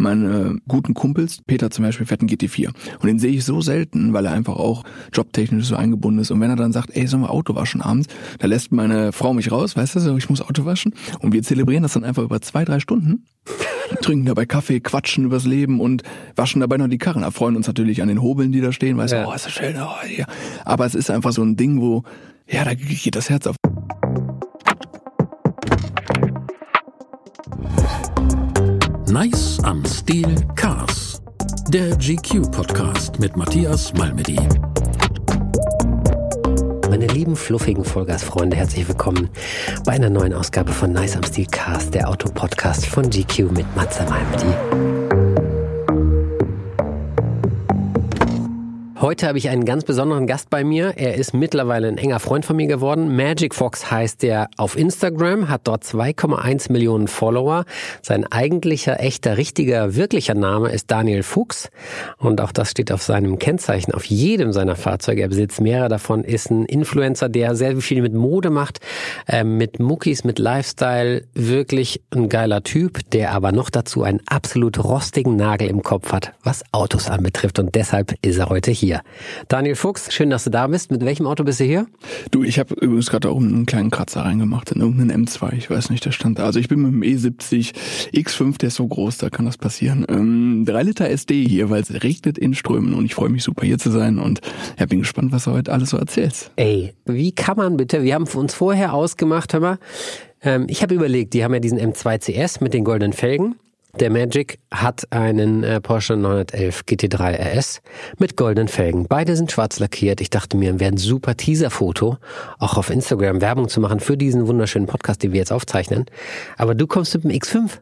meine guten Kumpels, Peter zum Beispiel, fährt einen GT4. Und den sehe ich so selten, weil er einfach auch jobtechnisch so eingebunden ist. Und wenn er dann sagt, ey, sollen wir Auto waschen abends, da lässt meine Frau mich raus, weißt du, so, ich muss Auto waschen. Und wir zelebrieren das dann einfach über zwei, drei Stunden, trinken dabei Kaffee, quatschen übers Leben und waschen dabei noch die Karren. Erfreuen uns natürlich an den Hobeln, die da stehen, weißt du, Ja. oh, ist das schön, oh, ja. Aber es ist einfach so ein Ding, wo, ja, da geht das Herz auf. Nice am Stil Cars. Der GQ-Podcast mit Matthias Malmedy. Meine lieben fluffigen Vollgasfreunde, herzlich willkommen bei einer neuen Ausgabe von Nice am Stil Cast, der Autopodcast von GQ mit Matze Malmedy. Heute habe ich einen ganz besonderen Gast bei mir. Er ist mittlerweile ein enger Freund von mir geworden. Magic Fox heißt er auf Instagram, hat dort 2,1 Millionen Follower. Sein eigentlicher, echter, richtiger, wirklicher Name ist Daniel Fuchs. Und auch das steht auf seinem Kennzeichen, auf jedem seiner Fahrzeuge. Er besitzt mehrere davon, ist ein Influencer, der sehr viel mit Mode macht, ähm, mit Muckis, mit Lifestyle. Wirklich ein geiler Typ, der aber noch dazu einen absolut rostigen Nagel im Kopf hat, was Autos anbetrifft. Und deshalb ist er heute hier. Daniel Fuchs, schön, dass du da bist. Mit welchem Auto bist du hier? Du, ich habe übrigens gerade auch einen kleinen Kratzer reingemacht in irgendeinen M2, ich weiß nicht, der stand da. Also ich bin mit dem E70 X5, der ist so groß, da kann das passieren. Ähm, 3 Liter SD hier, weil es regnet in Strömen und ich freue mich super hier zu sein und ja, bin gespannt, was du heute alles so erzählst. Ey, wie kann man bitte, wir haben uns vorher ausgemacht, hör mal, ähm, ich habe überlegt, die haben ja diesen M2 CS mit den goldenen Felgen. Der Magic hat einen äh, Porsche 911 GT3 RS mit goldenen Felgen. Beide sind schwarz lackiert. Ich dachte mir, wäre ein super Teaser-Foto, auch auf Instagram Werbung zu machen für diesen wunderschönen Podcast, den wir jetzt aufzeichnen. Aber du kommst mit dem X5.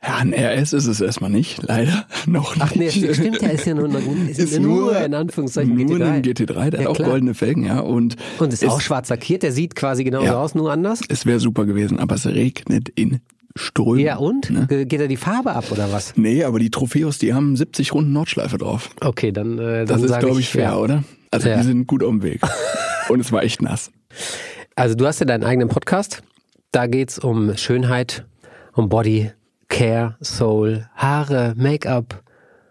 Ja, ein RS ist es erstmal nicht, leider. Noch nicht. Ach nee, stimmt ja, ist ja nur, ist Ist nur, nur- in Anführungszeichen Nur GT3. ein GT3, der Ja, hat auch klar. goldene Felgen, ja. Und, Und ist es, auch schwarz lackiert, der sieht quasi genauso Ja. aus, nur anders. es wäre super gewesen, aber es regnet in Strömen. Ja und? Ne? Ge- Geht da die Farbe ab oder was? Nee, aber die Trophäus, die haben 70 Runden Nordschleife drauf. Okay, dann, äh, Das dann ist, sag glaube ich, fair, ja. oder? Also Ja. die sind gut auf dem Weg. Und es war echt nass. Also du hast ja deinen eigenen Podcast. Da geht's um Schönheit, um Body, Care, Soul, Haare, Make-up,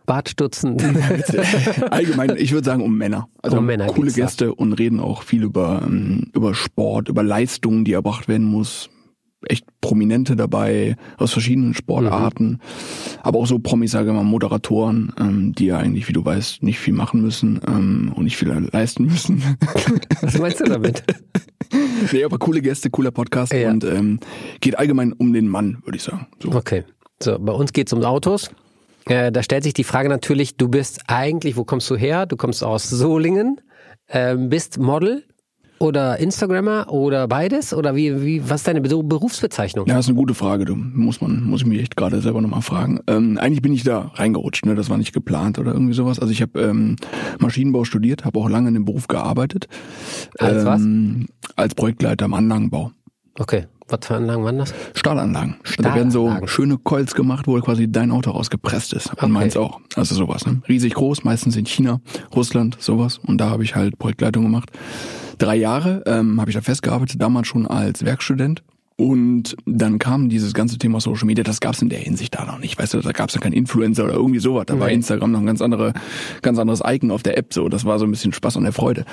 Bartstutzen. Allgemein, ich würde sagen, um Männer. Also Um Männer coole. Gäste und reden auch viel über, ähm, über Sport, über Leistungen, die erbracht werden muss. Echt Prominente dabei aus verschiedenen Sportarten. Mhm. Aber auch so Promis, sage ich mal, Moderatoren, ähm, die ja eigentlich, wie du weißt, nicht viel machen müssen ähm, und nicht viel leisten müssen. Was meinst du damit? nee, aber coole Gäste, cooler Podcast Ja. und ähm, geht allgemein um den Mann, würde ich sagen. So. Okay. So, bei uns geht's um Autos. Äh, da stellt sich die Frage natürlich, du bist eigentlich, wo kommst du her? Du kommst aus Solingen, ähm, bist Model oder Instagrammer oder beides? Oder wie, wie, was ist deine Be- Berufsbezeichnung? Ja, das ist eine gute Frage, du. Muss man, muss ich mich echt gerade selber nochmal fragen. Ähm, eigentlich bin ich da reingerutscht, ne? Das war nicht geplant oder irgendwie sowas. Also ich habe ähm, Maschinenbau studiert, habe auch lange in dem Beruf gearbeitet. Als was? ähm, Als Projektleiter im Anlagenbau. Okay. Was für Anlagen waren das? Stahlanlagen. Also Da werden so Stahlanlagen. schöne Coils gemacht, wo quasi dein Auto rausgepresst ist. Und Okay. meins auch. Also sowas. Ne? Riesig groß, meistens in China, Russland, sowas. Und da habe ich halt Projektleitung gemacht. Drei Jahre ähm, habe ich da festgearbeitet, damals schon als Werkstudent. Und dann kam dieses ganze Thema Social Media, das gab es in der Hinsicht da noch nicht. Weißt du, da gab es ja keinen Influencer oder irgendwie sowas. Da war Nee. Instagram noch ein ganz andere, ganz anderes Icon auf der App. So, das war so ein bisschen Spaß und der Freude.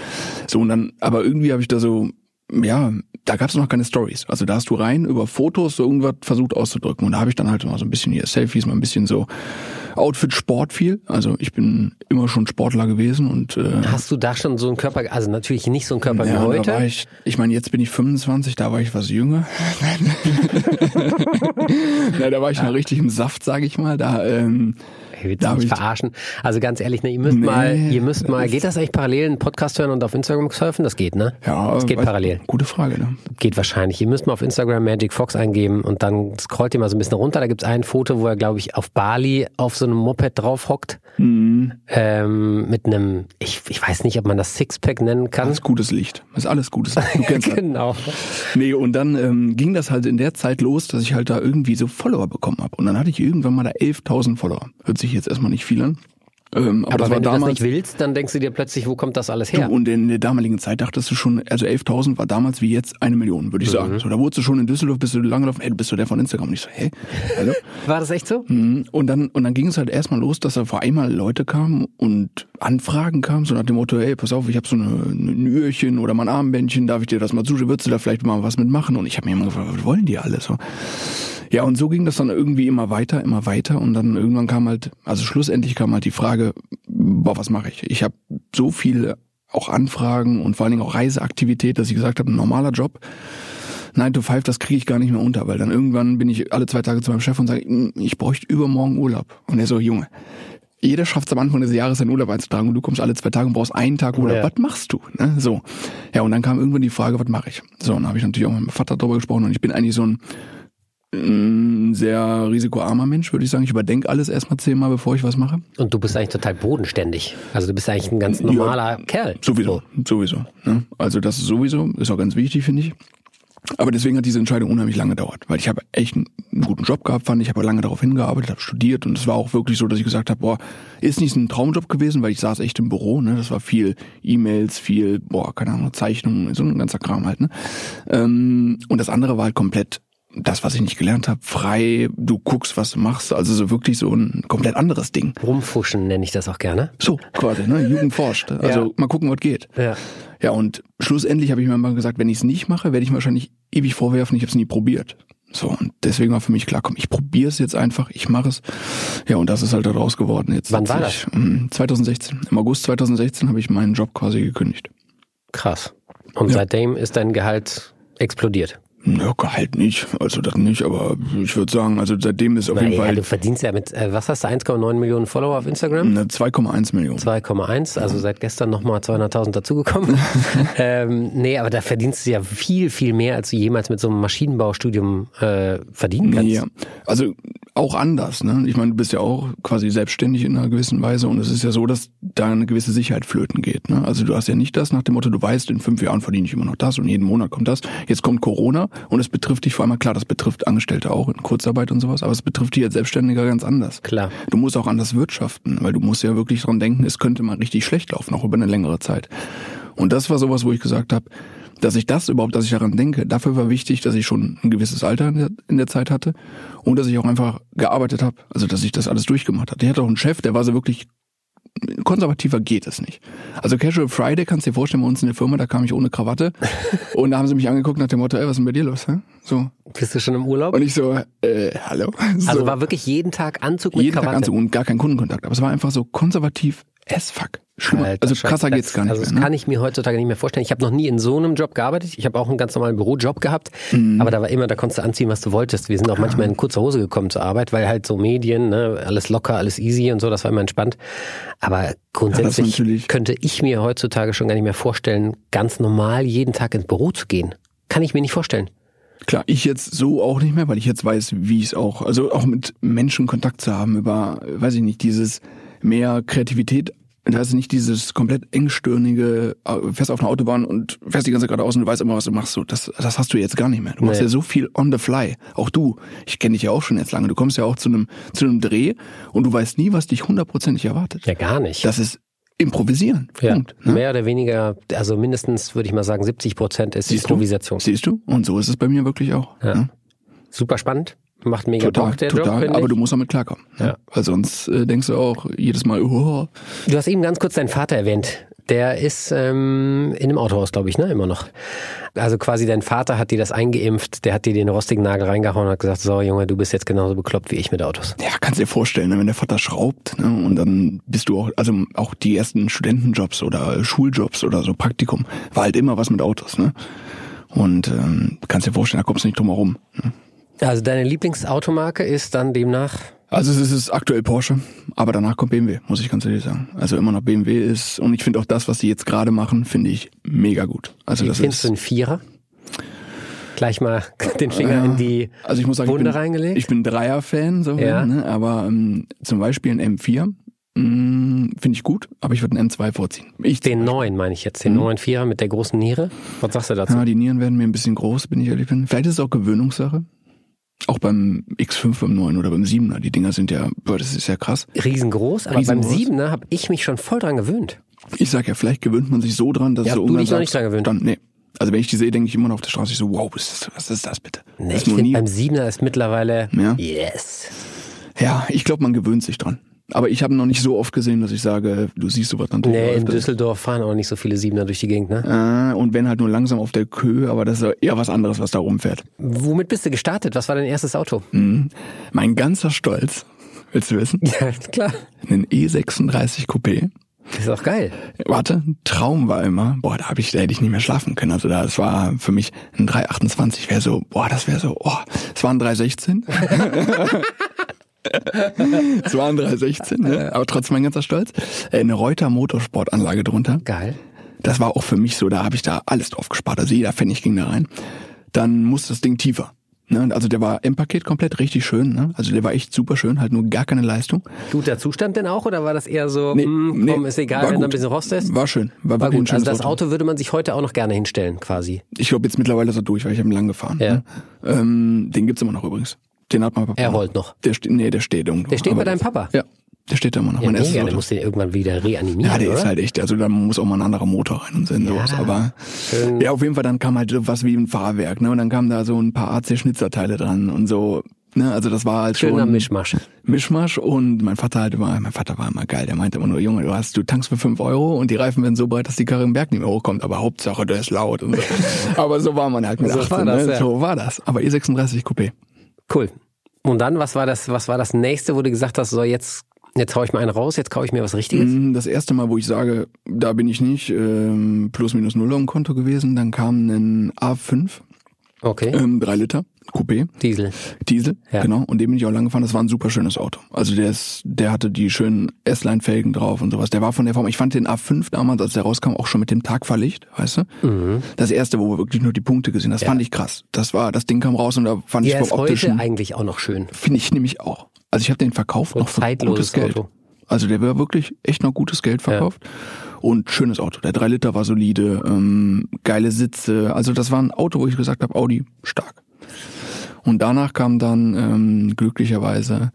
So und dann, aber irgendwie habe ich da so ja, da gab es noch keine Stories. Also da hast du rein über Fotos so irgendwas versucht auszudrücken. Und da habe ich dann halt mal so ein bisschen hier Selfies, mal ein bisschen so Outfit, Sport viel. Also ich bin immer schon Sportler gewesen und äh, Hast du da schon so einen Körper, also natürlich nicht so einen Körper wie ja, da heute? war ich, ich meine, jetzt bin ich 25, da war ich was jünger. Nein, da war ich noch richtig im Saft, sage ich mal. Da, ähm, Ey, willst du mich ich- verarschen? Also ganz ehrlich, ne, ihr müsst Nee. mal, ihr müsst mal, geht das eigentlich parallel, einen Podcast hören und auf Instagram surfen? Das geht, ne? ja, Das geht parallel. Gute Frage, ne? Geht wahrscheinlich. Ihr müsst mal auf Instagram Magic Fox eingeben und dann scrollt ihr mal so ein bisschen runter. Da gibt's ein Foto, wo er, glaube ich, auf Bali auf so einem Moped drauf hockt. Mhm. Ähm, mit einem, ich, ich weiß nicht, ob man das Sixpack nennen kann. Alles gutes Licht. Das ist alles gutes Licht. Du kennst das. genau. Nee, und dann ähm, ging das halt in der Zeit los, dass ich halt da irgendwie so Follower bekommen habe. Und dann hatte ich irgendwann mal da 11.000 Follower. Hört sich jetzt erstmal nicht viel an. Ähm, aber, Aber das wenn du das damals. nicht willst, dann denkst du dir plötzlich, wo kommt das alles her? Du, und in der damaligen Zeit dachtest du schon, also 11.000 war damals wie jetzt eine Million, würde ich Mhm. sagen. So, da wurdest du schon in Düsseldorf, bist du langgelaufen, ey, du bist du der von Instagram. Und ich so, hä? Hallo? War das echt so? Mhm. Und dann, und dann ging es halt erstmal los, dass da vor einmal Leute kamen und Anfragen kamen, so nach dem Motto, ey, pass auf, ich habe so eine, ein Öhrchen oder mal ein Armbändchen, darf ich dir das mal zuschauen, würdest du da vielleicht mal was mitmachen? Und ich habe mir immer gefragt, was wollen die alle so? Ja, und so ging das dann irgendwie immer weiter, immer weiter und dann irgendwann kam halt, also schlussendlich kam halt die Frage, boah, was mache ich? Ich habe so viele auch Anfragen und vor allen Dingen auch Reiseaktivität, dass ich gesagt habe, ein normaler Job, 9 to 5, das kriege ich gar nicht mehr unter, weil dann irgendwann bin ich alle zwei Tage zu meinem Chef und sage, "Hm, ich bräuchte übermorgen Urlaub. Und er so, Junge, jeder schafft es am Anfang des Jahres seinen Urlaub einzutragen und du kommst alle zwei Tage und brauchst einen Tag Urlaub. Ja. Was machst du? Ne? So. Ja, und dann kam irgendwann die Frage, was mache ich? So, und dann habe ich natürlich auch mit meinem Vater darüber gesprochen und ich bin eigentlich so ein mm, sehr risikoarmer Mensch, würde ich sagen. Ich überdenke alles erstmal zehnmal, bevor ich was mache. Und du bist eigentlich total bodenständig. Also du bist eigentlich ein ganz normaler Kerl. Sowieso, sowieso. Ne? Also das ist sowieso, ist auch ganz wichtig, finde ich. Aber deswegen hat diese Entscheidung unheimlich lange gedauert, weil ich habe echt einen guten Job gehabt, fand ich, habe lange darauf hingearbeitet, habe studiert und es war auch wirklich so, dass ich gesagt habe, boah, ist nicht so ein Traumjob gewesen, weil ich saß echt im Büro, ne, das war viel E-Mails, viel, boah, keine Ahnung, Zeichnungen, so ein ganzer Kram halt, ne. Ähm, und das andere war halt komplett das, was ich nicht gelernt habe, frei, du guckst, was du machst, also so wirklich so ein komplett anderes Ding. Rumfuschen nenne ich das auch gerne. So, quasi, ne? Jugend forscht. Also Ja. mal gucken, was geht. Ja. Ja, und schlussendlich habe ich mir mal gesagt, wenn ich es nicht mache, werde ich mir wahrscheinlich ewig vorwerfen, ich habe es nie probiert. So, und deswegen war für mich klar, komm, ich probiere es jetzt einfach, ich mache es. Ja, und das ist halt daraus geworden. Jetzt Wann war mm, 2016. Im August 2016 habe ich meinen Job quasi gekündigt. Krass. Und seitdem ist dein Gehalt explodiert. Ja, Gehalt nicht, also das nicht, aber ich würde sagen, also seitdem ist auf jeden Naja, Fall du verdienst ja mit, äh, was hast du, 1,9 Millionen Follower auf Instagram? eine 2,1 Millionen. 2,1, also seit gestern nochmal 200.000 dazugekommen. ähm, nee, aber da verdienst du ja viel, viel mehr, als du jemals mit so einem Maschinenbaustudium äh, verdienen kannst. Ja, also auch anders. Ne? Ich meine, du bist ja auch quasi selbstständig in einer gewissen Weise und es ist ja so, dass da eine gewisse Sicherheit flöten geht. Ne? Also du hast ja nicht das nach dem Motto, du weißt, in fünf Jahren verdiene ich immer noch das und jeden Monat kommt das. Jetzt kommt Corona und es betrifft dich vor allem, klar, das betrifft Angestellte auch in Kurzarbeit und sowas, aber es betrifft dich als Selbstständiger ganz anders. Klar. Du musst auch anders wirtschaften, weil du musst ja wirklich dran denken, es könnte mal richtig schlecht laufen, auch über eine längere Zeit. Und das war sowas, wo ich gesagt habe, dass ich das überhaupt, dass ich daran denke, dafür war wichtig, dass ich schon ein gewisses Alter in der, in der Zeit hatte und dass ich auch einfach gearbeitet habe, also dass ich das alles durchgemacht hatte. Ich hatte auch einen Chef, der war so wirklich konservativer geht es nicht. Also Casual Friday kannst du dir vorstellen, bei uns in der Firma, da kam ich ohne Krawatte und da haben sie mich angeguckt nach dem Motto, ey, was ist denn bei dir los? Hä? So. Bist du schon im Urlaub? Und ich so, äh, hallo? So. Also war wirklich jeden Tag Anzug mit jeden Krawatte. Tag Anzug und gar kein Kundenkontakt. Aber es war einfach so konservativ as fuck. Schlimmer. Alter also krasser das- geht's gar nicht Also das mehr. Ne? kann ich mir heutzutage nicht mehr vorstellen. Ich habe noch nie in so einem Job gearbeitet. Ich habe auch einen ganz normalen Bürojob gehabt, Mhm. aber da war immer, da konntest du anziehen, was du wolltest. Wir sind auch manchmal in kurzer Hose gekommen zur Arbeit, weil halt so Medien, ne, alles locker, alles easy und so, das war immer entspannt. Aber grundsätzlich natürlich- könnte ich mir heutzutage schon gar nicht mehr vorstellen, ganz normal jeden Tag ins Büro zu gehen. Kann ich mir nicht vorstellen. Klar, ich jetzt so auch nicht mehr, weil ich jetzt weiß, wie es auch, also auch mit Menschen Kontakt zu haben über, weiß ich nicht, dieses mehr Kreativität. Da ist nicht dieses komplett engstirnige, äh, fährst auf einer Autobahn und fährst die ganze Zeit geradeaus und du weißt immer, was du machst. So, das, das hast du jetzt gar nicht mehr. Du machst Nee. ja so viel on the fly. Auch du. Ich kenne dich ja auch schon jetzt lange. Du kommst ja auch zu einem, zu einem Dreh und du weißt nie, was dich hundertprozentig erwartet. Ja, gar nicht. Das ist improvisieren. ja, Punkt. Ne? mehr oder weniger, also mindestens würde ich mal sagen, 70 Prozent ist Siehst Improvisation. Du? Siehst du? Und so ist es bei mir wirklich auch. Ja. Ne? Super spannend. Macht mega Total, Bock, der Job, total. finde aber du musst damit klarkommen. ne? Ja. Weil sonst äh, denkst du auch jedes Mal, oh, Du hast eben ganz kurz deinen Vater erwähnt. Der ist ähm, in einem Autohaus, glaube ich, ne? Immer noch. Also quasi dein Vater hat dir das eingeimpft, der hat dir den rostigen Nagel reingehauen und hat gesagt, so Junge, du bist jetzt genauso bekloppt wie ich mit Autos. ja, kannst dir vorstellen, ne, wenn der Vater schraubt ne, und dann bist du auch, also auch die ersten Studentenjobs oder Schuljobs oder so Praktikum, war halt immer was mit Autos. Ne? Und ähm, kannst dir vorstellen, da kommst du nicht drum herum. Ne? Also deine Lieblingsautomarke ist dann demnach Also es ist aktuell Porsche, aber danach kommt BMW, muss ich ganz ehrlich sagen. Also immer noch BMW ist, und ich finde auch das, was sie jetzt gerade machen, finde ich mega gut. Also das Findest ist, du einen Vierer? Gleich mal den Finger in die also ich muss sagen, Wunde ich bin, reingelegt? ich bin Dreier-Fan, so, Ja. ne? aber ähm, zum Beispiel ein M4 mh, finde ich gut, aber ich würde einen M2 vorziehen. Ich den neuen meine ich jetzt, den neuen Vierer mit der großen Niere. Was sagst du dazu? ja, die Nieren werden mir ein bisschen groß, bin ich ehrlich bin. Vielleicht ist es auch Gewöhnungssache. Auch beim X5, beim 9 oder beim 7er, die Dinger sind ja, boah, das ist ja krass. Riesengroß, aber Riesengroß. beim Siebener habe ich mich schon voll dran gewöhnt. Ich sag ja, vielleicht gewöhnt man sich so dran, dass Ja, so du dich noch nicht dran gewöhnt. Dann, nee. Also wenn ich die sehe, denke ich immer noch auf der Straße, ich so, wow, was ist, was ist das bitte? Nee, das ich finde beim Siebener ist mittlerweile Ja. yes. Ja, ich glaube, man gewöhnt sich dran. Aber ich habe noch nicht so oft gesehen, dass ich sage, du siehst sowas natürlich Nee, in. Düsseldorf fahren auch nicht so viele Siebener durch die Gegend, ne? Äh, und wenn halt nur langsam auf der Köhe, aber das ist eher was anderes, was da rumfährt. Womit bist du gestartet? Was war dein erstes Auto? Mhm. Mein ganzer Stolz, willst du wissen? Ja, klar. Einen E36 Coupé. Ist auch geil. Warte, ein Traum war immer, boah, da, hab ich, da hätte ich nicht mehr schlafen können. Also das war für mich ein 328 wäre so, boah, das wäre so, oh, es war ein 316. es war ein 316, ne? aber trotzdem mein ganzer Stolz. Äh, Eine Reuter Motorsportanlage drunter. Geil. Das war auch für mich so, da habe ich da alles drauf gespart. Also jeder Pfennig ging da rein. Dann musste das Ding tiefer. Ne? Also der war im Paket komplett richtig schön. Ne? Also der war echt super schön, halt nur gar keine Leistung. Guter Zustand denn auch oder war das eher so, Nee, mm, komm, nee, ist egal, wenn da ein bisschen Rost ist? War schön. War, War gut. Also das Auto würde man sich heute auch noch gerne hinstellen, quasi. Ich glaube jetzt mittlerweile ist er durch, weil ich habe ihn lang gefahren. Ja. Ne? Ähm, den gibt's immer noch übrigens. Den hat mein Papa. Er rollt noch. Der steht, nee, der steht irgendwo. Der steht bei deinem Papa? Ja, der steht da immer noch. Ja, mein mega, der muss den irgendwann wieder reanimieren, Ja, der oder? ist halt echt, also da muss auch mal ein anderer Motor rein und so und sowas. Aber schön. ja, auf jeden Fall, dann kam halt so was wie ein Fahrwerk, ne? Und dann kamen da so ein paar AC-Schnitzerteile dran und so. Ne? Also das war halt Schöner schon Mischmasch. Mischmasch und mein Vater halt immer, mein Vater war immer geil, der meinte immer nur, Junge, du hast, du tankst für fünf Euro und die Reifen werden so breit, dass die Karre im Berg nicht mehr hochkommt, aber Hauptsache, der ist laut und so. aber so war man halt mit So 18, war das, ne? ja. So war das. Aber E36 Coupé. Cool. Und dann, was war das, was war das nächste, wo du gesagt hast, so jetzt, jetzt hau ich mal einen raus, jetzt kaufe ich mir was Richtiges? Mm, Das erste Mal, wo ich sage, da bin ich nicht, ähm, plus minus null auf dem Konto gewesen, dann kam ein A5, Okay. ähm, 3 Liter, Coupé, Diesel. Diesel, Ja. genau, und den bin ich auch lang gefahren, das war ein super schönes Auto. Also der ist, der hatte die schönen S-Line-Felgen drauf und sowas. Der war von der Form, ich fand den A5 damals, als der rauskam, auch schon mit dem Tagfahrlicht, weißt du? Das erste, wo wir wirklich nur die Punkte gesehen, das fand ich krass. Das war, das Ding kam raus und da fand Der ich vom heute optischen, eigentlich auch noch schön. finde ich nämlich auch. Also ich habe den verkauft Und noch für zeitloses gutes Geld. Auto. Also der war wirklich echt noch gutes Geld verkauft. Und schönes Auto. Der 3 Liter war solide, ähm, geile Sitze. Also das war ein Auto, wo ich gesagt habe, Audi, stark. Und danach kam dann ähm, glücklicherweise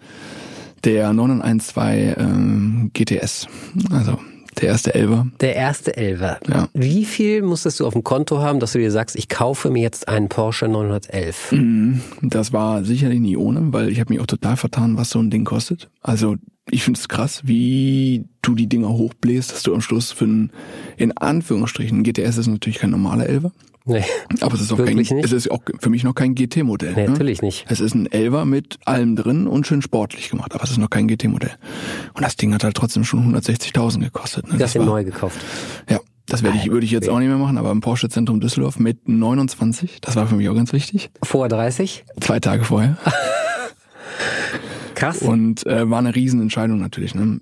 der 912 ähm, GTS. Also der erste Elber. Der erste Elfer. Ja. Wie viel musstest du auf dem Konto haben, dass du dir sagst, ich kaufe mir jetzt einen Porsche 911? Mhm. Das war sicherlich nie ohne, weil ich habe mich auch total vertan, was so ein Ding kostet. Also ich finde es krass, wie du die Dinger hochbläst, dass du am Schluss für einen, in Anführungsstrichen, ein GTS ist natürlich kein normaler Elfer, Nee, aber es ist auch kein, nicht? es ist auch für mich noch kein GT-Modell. nee ne? natürlich nicht. Es ist ein Elver mit allem drin und schön sportlich gemacht, aber es ist noch kein GT-Modell. Und das Ding hat halt trotzdem schon 160.000 gekostet. Ne? Hast den war- neu gekauft. Ja, das werde ich, würde ich jetzt auch nicht mehr machen, aber im Porsche Zentrum Düsseldorf mit 29, das war für mich auch ganz wichtig, Vor 30? zwei Tage vorher. Krass. Und äh, war eine Riesenentscheidung natürlich. Ne?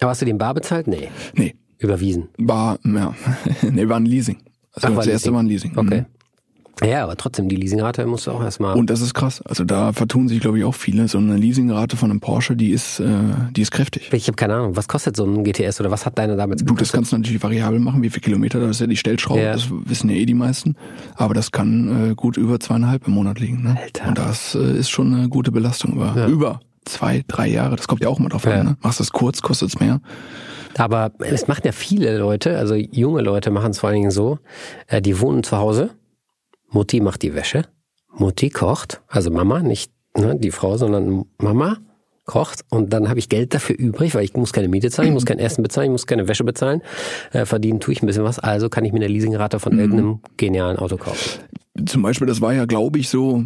Aber hast du den bar bezahlt? Nee. nee, Überwiesen. war, ja, nee, war ein Leasing. Also Ach, das erste war ein Leasing. Okay. Mhm. Ja, aber trotzdem, die Leasingrate musst du auch erstmal. Und das ist krass. Also da vertun sich, glaube ich, auch viele. So eine Leasingrate von einem Porsche, die ist, äh, die ist kräftig. Ich habe keine Ahnung, was kostet so ein GTS oder was hat deine damals Du, das gekostet? kannst du natürlich variabel machen, wie viel Kilometer, das ist ja die Stellschraube, Ja. das wissen ja eh die meisten. Aber das kann äh, gut über zweieinhalb im Monat liegen. Ne? Alter. Und das äh, ist schon eine gute Belastung über, Ja. über zwei, drei Jahre. Das kommt ja auch mal drauf Ja. an. Ne? Machst du es kurz, kostet es mehr. Aber es machen ja viele Leute, also junge Leute machen es vor allen Dingen so, äh, die wohnen zu Hause, Mutti macht die Wäsche, Mutti kocht, also Mama, nicht ne, die Frau, sondern Mama kocht und dann habe ich Geld dafür übrig, weil ich muss keine Miete zahlen, ich muss kein Essen bezahlen, ich muss keine Wäsche bezahlen, äh, verdienen tue ich ein bisschen was, also kann ich mir eine Leasingrate von irgendeinem genialen Auto kaufen. Zum Beispiel, das war ja, glaube ich, so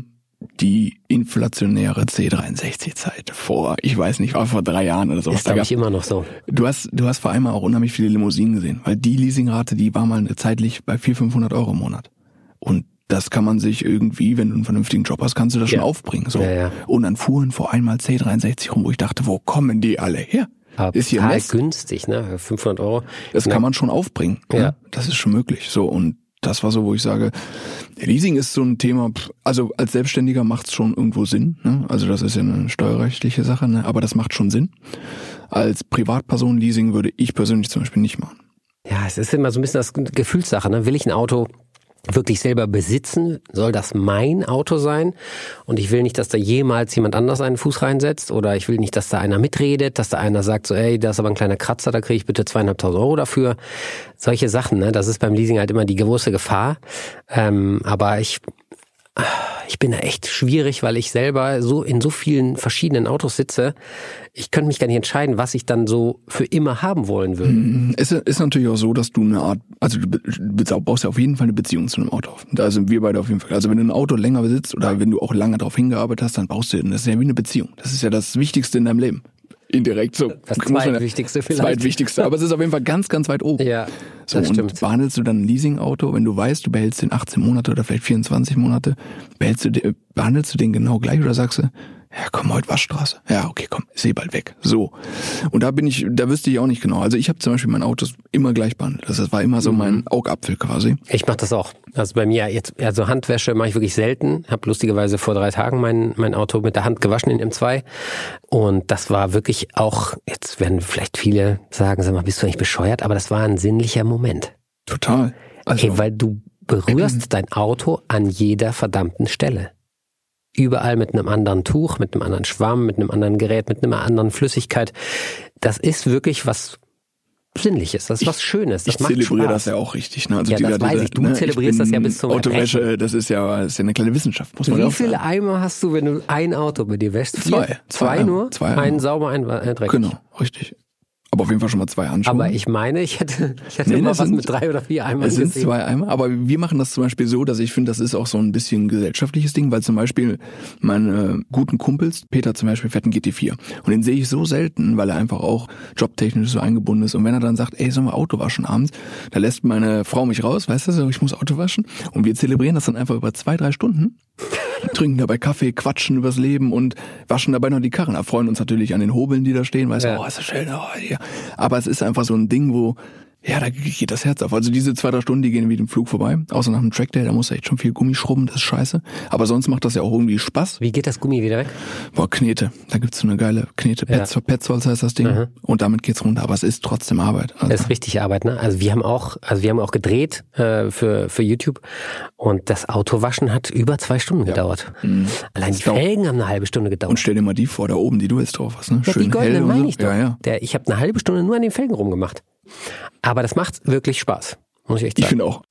die inflationäre C63-Zeit vor, ich weiß nicht, war vor drei Jahren oder sowas. Ist Da glaube ich immer noch so. Du hast, du hast vor allem auch unheimlich viele Limousinen gesehen, weil die Leasingrate, die war mal zeitlich bei 400, 500 Euro im Monat. Und das kann man sich irgendwie, wenn du einen vernünftigen Job hast, kannst du das schon Ja. aufbringen. So. Ja, ja. Und dann fuhren vor einmal C63 rum, wo ich dachte, wo kommen die alle her? Aber ist hier günstig, ne? 500 Euro. Das kann man schon aufbringen. Ja. Ja. Das ist schon möglich. So und das war so, wo ich sage, Leasing ist so ein Thema. Also als Selbstständiger macht es schon irgendwo Sinn. Ne? Also das ist ja eine steuerrechtliche Sache, ne? aber das macht schon Sinn. Als Privatperson Leasing würde ich persönlich zum Beispiel nicht machen. Ja, es ist immer so ein bisschen das Gefühlssache. Ne? Will ich ein Auto, wirklich selber besitzen, soll das mein Auto sein. Und ich will nicht, dass da jemals jemand anders einen Fuß reinsetzt oder ich will nicht, dass da einer mitredet, dass da einer sagt so, ey, da ist aber ein kleiner Kratzer, da kriege ich bitte zweieinhalbtausend Euro dafür. Solche Sachen, ne? das ist beim Leasing halt immer die große Gefahr. Ähm, aber ich ich bin da echt schwierig, weil ich selber so in so vielen verschiedenen Autos sitze. Ich könnte mich gar nicht entscheiden, was ich dann so für immer haben wollen würde. Es ist natürlich auch so, dass du eine Art, also du baust ja auf jeden Fall eine Beziehung zu einem Auto auf. Da sind wir beide auf jeden Fall. Also wenn du ein Auto länger besitzt oder wenn du auch lange darauf hingearbeitet hast, dann baust du, das ist ja wie eine Beziehung. Das ist ja das Wichtigste in deinem Leben indirekt so. Das zweitwichtigste vielleicht. Zweitwichtigste, aber es ist auf jeden Fall ganz, ganz weit oben. Ja, so, das stimmt. Und behandelst du dann ein Leasingauto, wenn du weißt, du behältst den 18 Monate oder vielleicht 24 Monate, behältst du, behandelst du den genau gleich oder sagst du, ja, komm, heute Waschstraße. Ja, okay, komm, ist eh bald weg. So. Und da bin ich, da wüsste ich auch nicht genau. Also ich habe zum Beispiel mein Autos immer gleich behandelt. Das war immer so mein mhm. Augapfel quasi. Ich mache das auch. Also bei mir jetzt, also Handwäsche mache ich wirklich selten. Habe lustigerweise vor drei Tagen mein, mein Auto mit der Hand gewaschen in M2. Und das war wirklich auch, jetzt werden vielleicht viele sagen, sag mal, bist du eigentlich bescheuert? Aber das war ein sinnlicher Moment. Total. Also, Ey, weil du berührst dein Auto an jeder verdammten Stelle überall mit einem anderen Tuch, mit einem anderen Schwamm, mit einem anderen Gerät, mit einer anderen Flüssigkeit. Das ist wirklich was Sinnliches, das ist was Schönes. Das ich zelebriere das ja auch richtig. Ne? Also ja, das weiß ich. Du ne? zelebrierst ich das ja bis zum Autowäsche, Erbrechen. das ist ja, das ist ja eine kleine Wissenschaft, muss man Wie viele Eimer hast du, wenn du ein Auto bei dir wäschst? Zwei. Zwei, zwei nur? Zwei Eimer. Einen sauber, einen dreckig. Genau, richtig. Aber auf jeden Fall schon mal zwei Handschuhe. Aber ich meine, ich hätte, ich hätte nee, immer was sind, mit drei oder vier Eimern Es sind gesehen. zwei Eimer, aber wir machen das zum Beispiel so, dass ich finde, das ist auch so ein bisschen gesellschaftliches Ding, weil zum Beispiel meine guten Kumpels, Peter zum Beispiel, fährt einen GT4. Und den sehe ich so selten, weil er einfach auch jobtechnisch so eingebunden ist. Und wenn er dann sagt, ey, sollen wir Auto waschen abends, da lässt meine Frau mich raus, weißt du, so, ich muss Auto waschen. Und wir zelebrieren das dann einfach über zwei, drei Stunden trinken dabei Kaffee, quatschen übers Leben und waschen dabei noch die Karren. Erfreuen uns natürlich an den Hobeln, die da stehen, weißt du, ja. oh, ist das schön, oh, ja. Aber es ist einfach so ein Ding, wo ja, da geht das Herz auf. Also diese zwei, drei Stunden, die gehen wie dem Flug vorbei. Außer nach dem Trackday, da muss echt schon viel Gummi schrubben, das ist scheiße. Aber sonst macht das ja auch irgendwie Spaß. Wie geht das Gummi wieder weg? Boah, Knete. Da gibt's so eine geile Knete. Ja. Petzholz heißt das Ding. Mhm. Und damit geht's runter. Aber es ist trotzdem Arbeit. Also. Das ist richtig Arbeit, ne? Also wir haben auch, also wir haben auch gedreht äh, für, für YouTube. Und das Autowaschen hat über zwei Stunden ja. gedauert. Mhm. Allein die Felgen haben eine halbe Stunde gedauert. Und stell dir mal die vor, da oben, die du jetzt drauf hast, ne? Ja, Schön die goldenen meine ich doch. Ja, ja. Der, ich habe eine halbe Stunde nur an den Felgen rumgemacht. Aber das macht wirklich Spaß, muss ich echt sagen. Ich finde auch.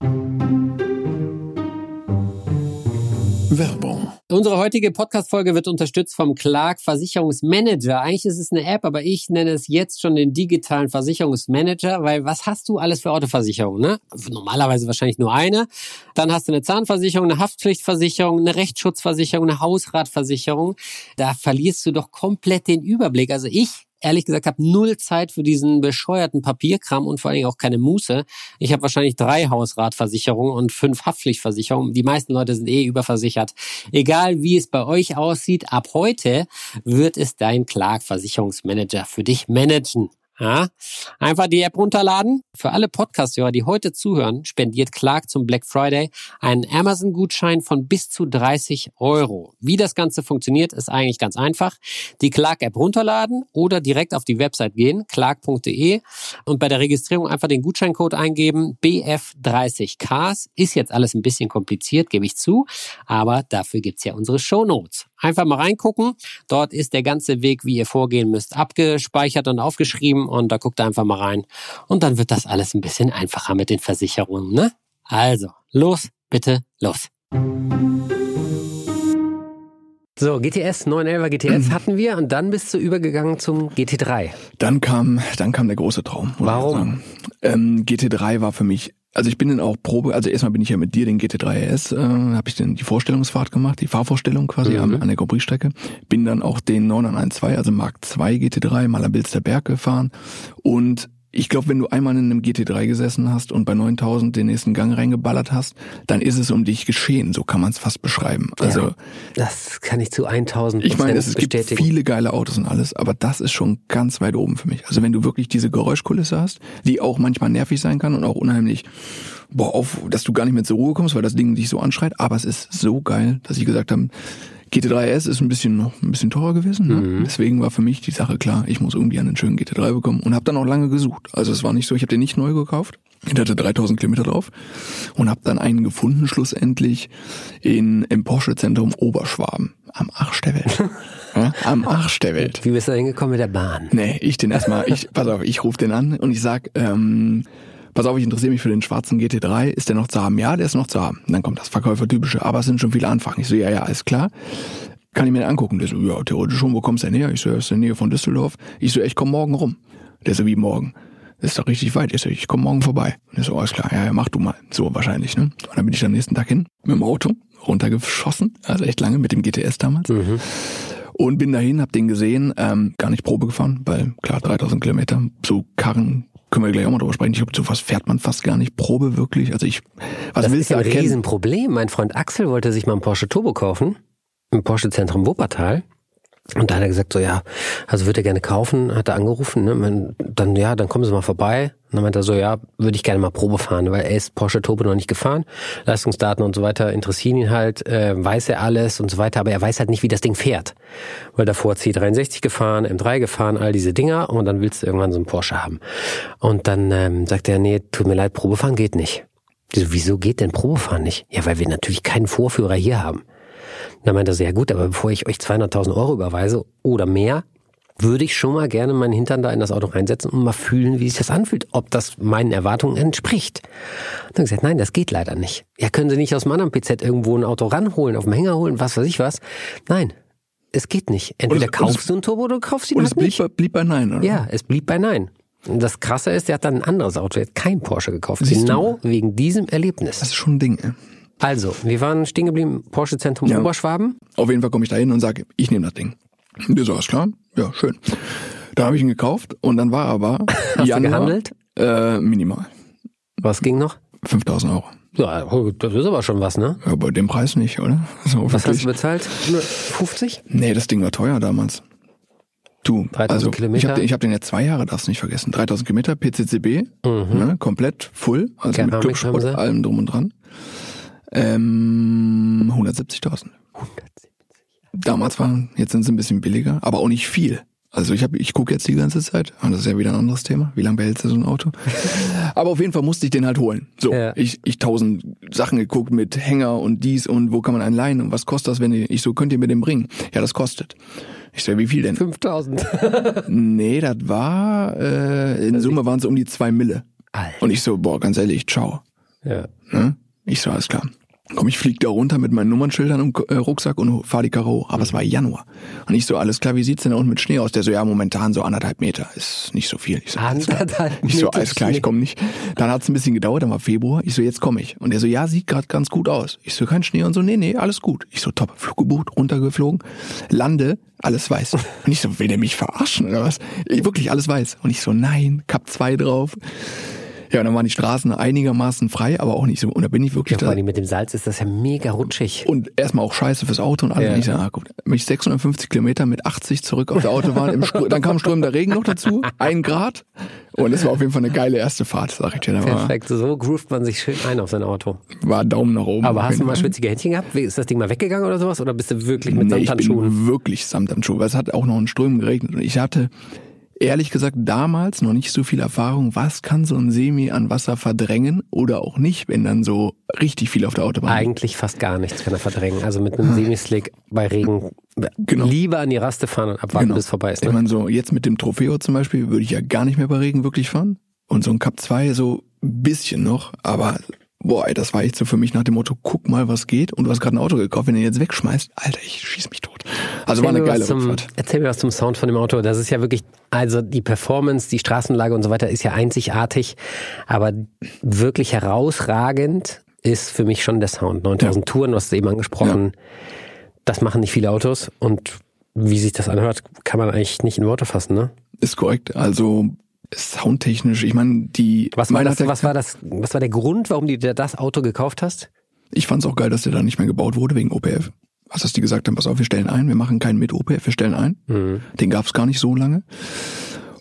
Werbung. Unsere heutige Podcast-Folge wird unterstützt vom Clark Versicherungsmanager. Eigentlich ist es eine App, aber ich nenne es jetzt schon den digitalen Versicherungsmanager, weil was hast du alles für Autoversicherung? Ne? Normalerweise wahrscheinlich nur eine. Dann hast du eine Zahnversicherung, eine Haftpflichtversicherung, eine Rechtsschutzversicherung, eine Hausratversicherung. Da verlierst du doch komplett den Überblick. Also ich ehrlich gesagt habe null Zeit für diesen bescheuerten Papierkram und vor allen Dingen auch keine Muße. Ich habe wahrscheinlich drei Hausratversicherungen und fünf Haftpflichtversicherungen. Die meisten Leute sind eh überversichert. Egal wie es bei euch aussieht, ab heute wird es dein Clark Versicherungsmanager für dich managen. Ja, einfach die App runterladen. Für alle Podcast-Hörer, die heute zuhören, spendiert Clark zum Black Friday einen Amazon-Gutschein von bis zu 30 Euro. Wie das Ganze funktioniert, ist eigentlich ganz einfach. Die Clark-App runterladen oder direkt auf die Website gehen, clark.de und bei der Registrierung einfach den Gutscheincode eingeben, BF30Ks. Ist jetzt alles ein bisschen kompliziert, gebe ich zu, aber dafür gibt's ja unsere Show Notes. Einfach mal reingucken. Dort ist der ganze Weg, wie ihr vorgehen müsst, abgespeichert und aufgeschrieben und da guckt ihr einfach mal rein. Und dann wird das alles ein bisschen einfacher mit den Versicherungen, ne? Also, los, bitte, los. So, GTS, 911er GTS hatten wir und dann bist du übergegangen zum GT3. Dann kam, dann kam der große Traum. Warum? Ähm, GT3 war für mich also ich bin dann auch Probe, also erstmal bin ich ja mit dir den GT3 RS, äh, habe ich dann die Vorstellungsfahrt gemacht, die Fahrvorstellung quasi mhm. an, an der Grand. Bin dann auch den 912, also Mark II GT3 Malerbilster Berg gefahren und ich glaube, wenn du einmal in einem GT3 gesessen hast und bei 9000 den nächsten Gang reingeballert hast, dann ist es um dich geschehen. So kann man es fast beschreiben. Also ja, das kann ich zu 1000 Ich meine, es bestätigen. gibt viele geile Autos und alles, aber das ist schon ganz weit oben für mich. Also wenn du wirklich diese Geräuschkulisse hast, die auch manchmal nervig sein kann und auch unheimlich boah, auf, dass du gar nicht mehr zur Ruhe kommst, weil das Ding dich so anschreit, aber es ist so geil, dass ich gesagt habe, GT3S ist ein bisschen noch ein bisschen teurer gewesen. Ne? Mhm. Deswegen war für mich die Sache klar, ich muss irgendwie einen schönen GT3 bekommen und habe dann auch lange gesucht. Also es war nicht so, ich habe den nicht neu gekauft. Ich hatte 3000 Kilometer drauf und habe dann einen gefunden schlussendlich in im Porsche Zentrum Oberschwaben am Arsch der Welt. ja, am Arsch der Welt. Wie bist du da hingekommen mit der Bahn? Nee, ich den erstmal, ich, pass auf, ich rufe den an und ich sag, ähm, pass auf, ich interessiere mich für den schwarzen GT3, ist der noch zu haben? Ja, der ist noch zu haben. Und dann kommt das Verkäufertypische, aber es sind schon viele Anfragen. Ich so, ja, ja, ist klar. Kann ich mir den angucken? Der so, ja, theoretisch schon, wo kommst du denn her? Ich so, ja, ist in der Nähe von Düsseldorf. Ich so, ja, ich komm morgen rum. Der so, wie morgen? Das ist doch richtig weit. Ich so, ich komm morgen vorbei. Und der so, alles klar, ja, ja, mach du mal. So wahrscheinlich, ne? Und dann bin ich am nächsten Tag hin, mit dem Auto, runtergeschossen, also echt lange, mit dem GTS damals. Mhm. Und bin dahin, hab den gesehen, ähm, gar nicht Probe gefahren, weil klar, 3000 Kilometer, so Karren, können wir gleich auch mal drüber sprechen. Ich glaube, sowas fährt man fast gar nicht Probe wirklich. Also ich, was Das willst ist ja ein erkennen? Riesenproblem. Mein Freund Axel wollte sich mal einen Porsche Turbo kaufen. Im Porsche Zentrum Wuppertal. Und da hat er gesagt, so ja, also würde er gerne kaufen, hat er angerufen, ne? Dann ja, dann kommen Sie mal vorbei. Und dann meinte er so, ja, würde ich gerne mal Probe fahren, weil er ist Porsche Turbo noch nicht gefahren. Leistungsdaten und so weiter interessieren ihn halt, äh, weiß er alles und so weiter, aber er weiß halt nicht, wie das Ding fährt. Weil davor C63 gefahren, M3 gefahren, all diese Dinger und dann willst du irgendwann so einen Porsche haben. Und dann ähm, sagt er, nee, tut mir leid, Probefahren geht nicht. So, wieso geht denn Probefahren nicht? Ja, weil wir natürlich keinen Vorführer hier haben. Dann meinte er so, ja gut, aber bevor ich euch 200.000 Euro überweise oder mehr, würde ich schon mal gerne meinen Hintern da in das Auto reinsetzen und mal fühlen, wie sich das anfühlt, ob das meinen Erwartungen entspricht. Und dann gesagt, nein, das geht leider nicht. Ja, können Sie nicht aus dem anderen PZ irgendwo ein Auto ranholen, auf dem Hänger holen, was weiß ich was? Nein, es geht nicht. Entweder Und es- und kaufst es- du ein Turbo oder du kaufst ihn Und es halt blieb, nicht. bei- blieb bei Nein, oder? Ja, es blieb bei Nein. Und das Krasse ist, er hat dann ein anderes Auto, er hat kein Porsche gekauft. Siehst du genau wegen diesem Erlebnis. Das ist schon ein Ding, ey. Also, wir waren stehen geblieben, Porsche Zentrum Ja. Oberschwaben. Auf jeden Fall komme ich da hin und sage, ich nehme das Ding. Und der so, alles klar? Ja, schön. Da habe ich ihn gekauft und dann war aber Hast Januar, du gehandelt? Äh, minimal. Was ging noch? 5000 Euro. Ja, das ist aber schon was, ne? Ja, bei dem Preis nicht, oder? So, Was hast du bezahlt? 50? Nee, das Ding war teuer damals. Du, 3000 also Kilometer? ich habe den, ich hab den jetzt zwei Jahre, darfst nicht vergessen. 3000 Kilometer, PCCB, ne, komplett full, also Mhm. Keramik mit Clubsport, allem drum und dran. Ähm, 170.000. Damals waren, jetzt sind sie ein bisschen billiger, aber auch nicht viel. Also ich habe, ich gucke jetzt die ganze Zeit, und das ist ja wieder ein anderes Thema. Wie lange behältst du so ein Auto? aber auf jeden Fall musste ich den halt holen. So, Ja. ich, ich tausend Sachen geguckt mit Hänger und dies und wo kann man einen leihen und was kostet das, wenn ihr, ich so, könnt ihr mir den bringen? Ja, das kostet. Ich so, wie viel denn? 5000. Nee, das war, äh, in Summe waren es um die zwei Mille. Alter. Und ich so, boah, ganz ehrlich, ciao. Ja. Ne? Ich so, alles klar. Komm, ich flieg da runter mit meinen Nummernschildern im äh, Rucksack und fahr die hoch. Aber es war Januar. Und ich so, alles klar, wie sieht's denn da unten mit Schnee aus? Der so, ja, momentan so anderthalb Meter. Ist nicht so viel. Ich so, alles klar. Anderthalb Ich so, Meter alles klar, ich komme nicht. Dann hat's ein bisschen gedauert, dann war Februar. Ich so, jetzt komme ich. Und er so, ja, sieht gerade ganz gut aus. Ich so, kein Schnee und so, nee, nee, alles gut. Ich so, top, Flug gebucht, runtergeflogen, lande, alles weiß. Und ich so, will der mich verarschen oder was? Ich, wirklich alles weiß. Und ich so, nein, Cup 2 drauf. Ja, und dann waren die Straßen einigermaßen frei, aber auch nicht so. Und da bin ich wirklich Ja, vor allem mit dem Salz ist das ja mega rutschig. Und erstmal auch scheiße fürs Auto und alles. Ja. Und ich so, ah, gut. Bin ich 650 Kilometer mit 80 zurück auf der Autobahn. Dann kam strömender Regen noch dazu, ein Grad. Und es war auf jeden Fall eine geile erste Fahrt, sag ich dir. Da Perfekt, so groovt man sich schön ein auf sein Auto. war Daumen nach oben. Aber hast du mal schwitzige Händchen gehabt? Ist das Ding mal weggegangen oder sowas? Oder bist du wirklich mit Nee, ich Samthandschuhen? bin wirklich samt am Schuh, weil es hat auch noch in Strömen geregnet. Und ich hatte ehrlich gesagt damals noch nicht so viel Erfahrung, was kann so ein Semi an Wasser verdrängen oder auch nicht, wenn dann so richtig viel auf der Autobahn. Eigentlich fast gar nichts kann er verdrängen. Also mit einem Semislick bei Regen Genau. lieber an die Raste fahren und abwarten, Genau. bis es vorbei ist. Ich Ne? meine, so jetzt mit dem Trofeo zum Beispiel würde ich ja gar nicht mehr bei Regen wirklich fahren. Und so ein Cup 2 so ein bisschen noch, aber boah, ey, das war echt so für mich nach dem Motto, guck mal, was geht. Und du hast gerade ein Auto gekauft, wenn du ihn jetzt wegschmeißt, Alter, ich schieß mich tot. Also war eine Erzähl geile zum, Rückfahrt. Erzähl mir was zum Sound von dem Auto. Das ist ja wirklich, also die Performance, die Straßenlage und so weiter ist ja einzigartig, aber wirklich herausragend ist für mich schon der Sound. 9000 Touren, du hast es eben angesprochen, das machen nicht viele Autos und wie sich das anhört, kann man eigentlich nicht in Worte fassen, ne? Ist korrekt. Also soundtechnisch, ich meine, die Was war, das, ja- was war das, was war der Grund, warum du dir das Auto gekauft hast? Ich fand's auch geil, dass der da nicht mehr gebaut wurde wegen OPF. Was dass die gesagt haben, pass auf, wir stellen ein, wir machen keinen mit OPF, wir stellen ein. Mhm. Den gab's gar nicht so lange.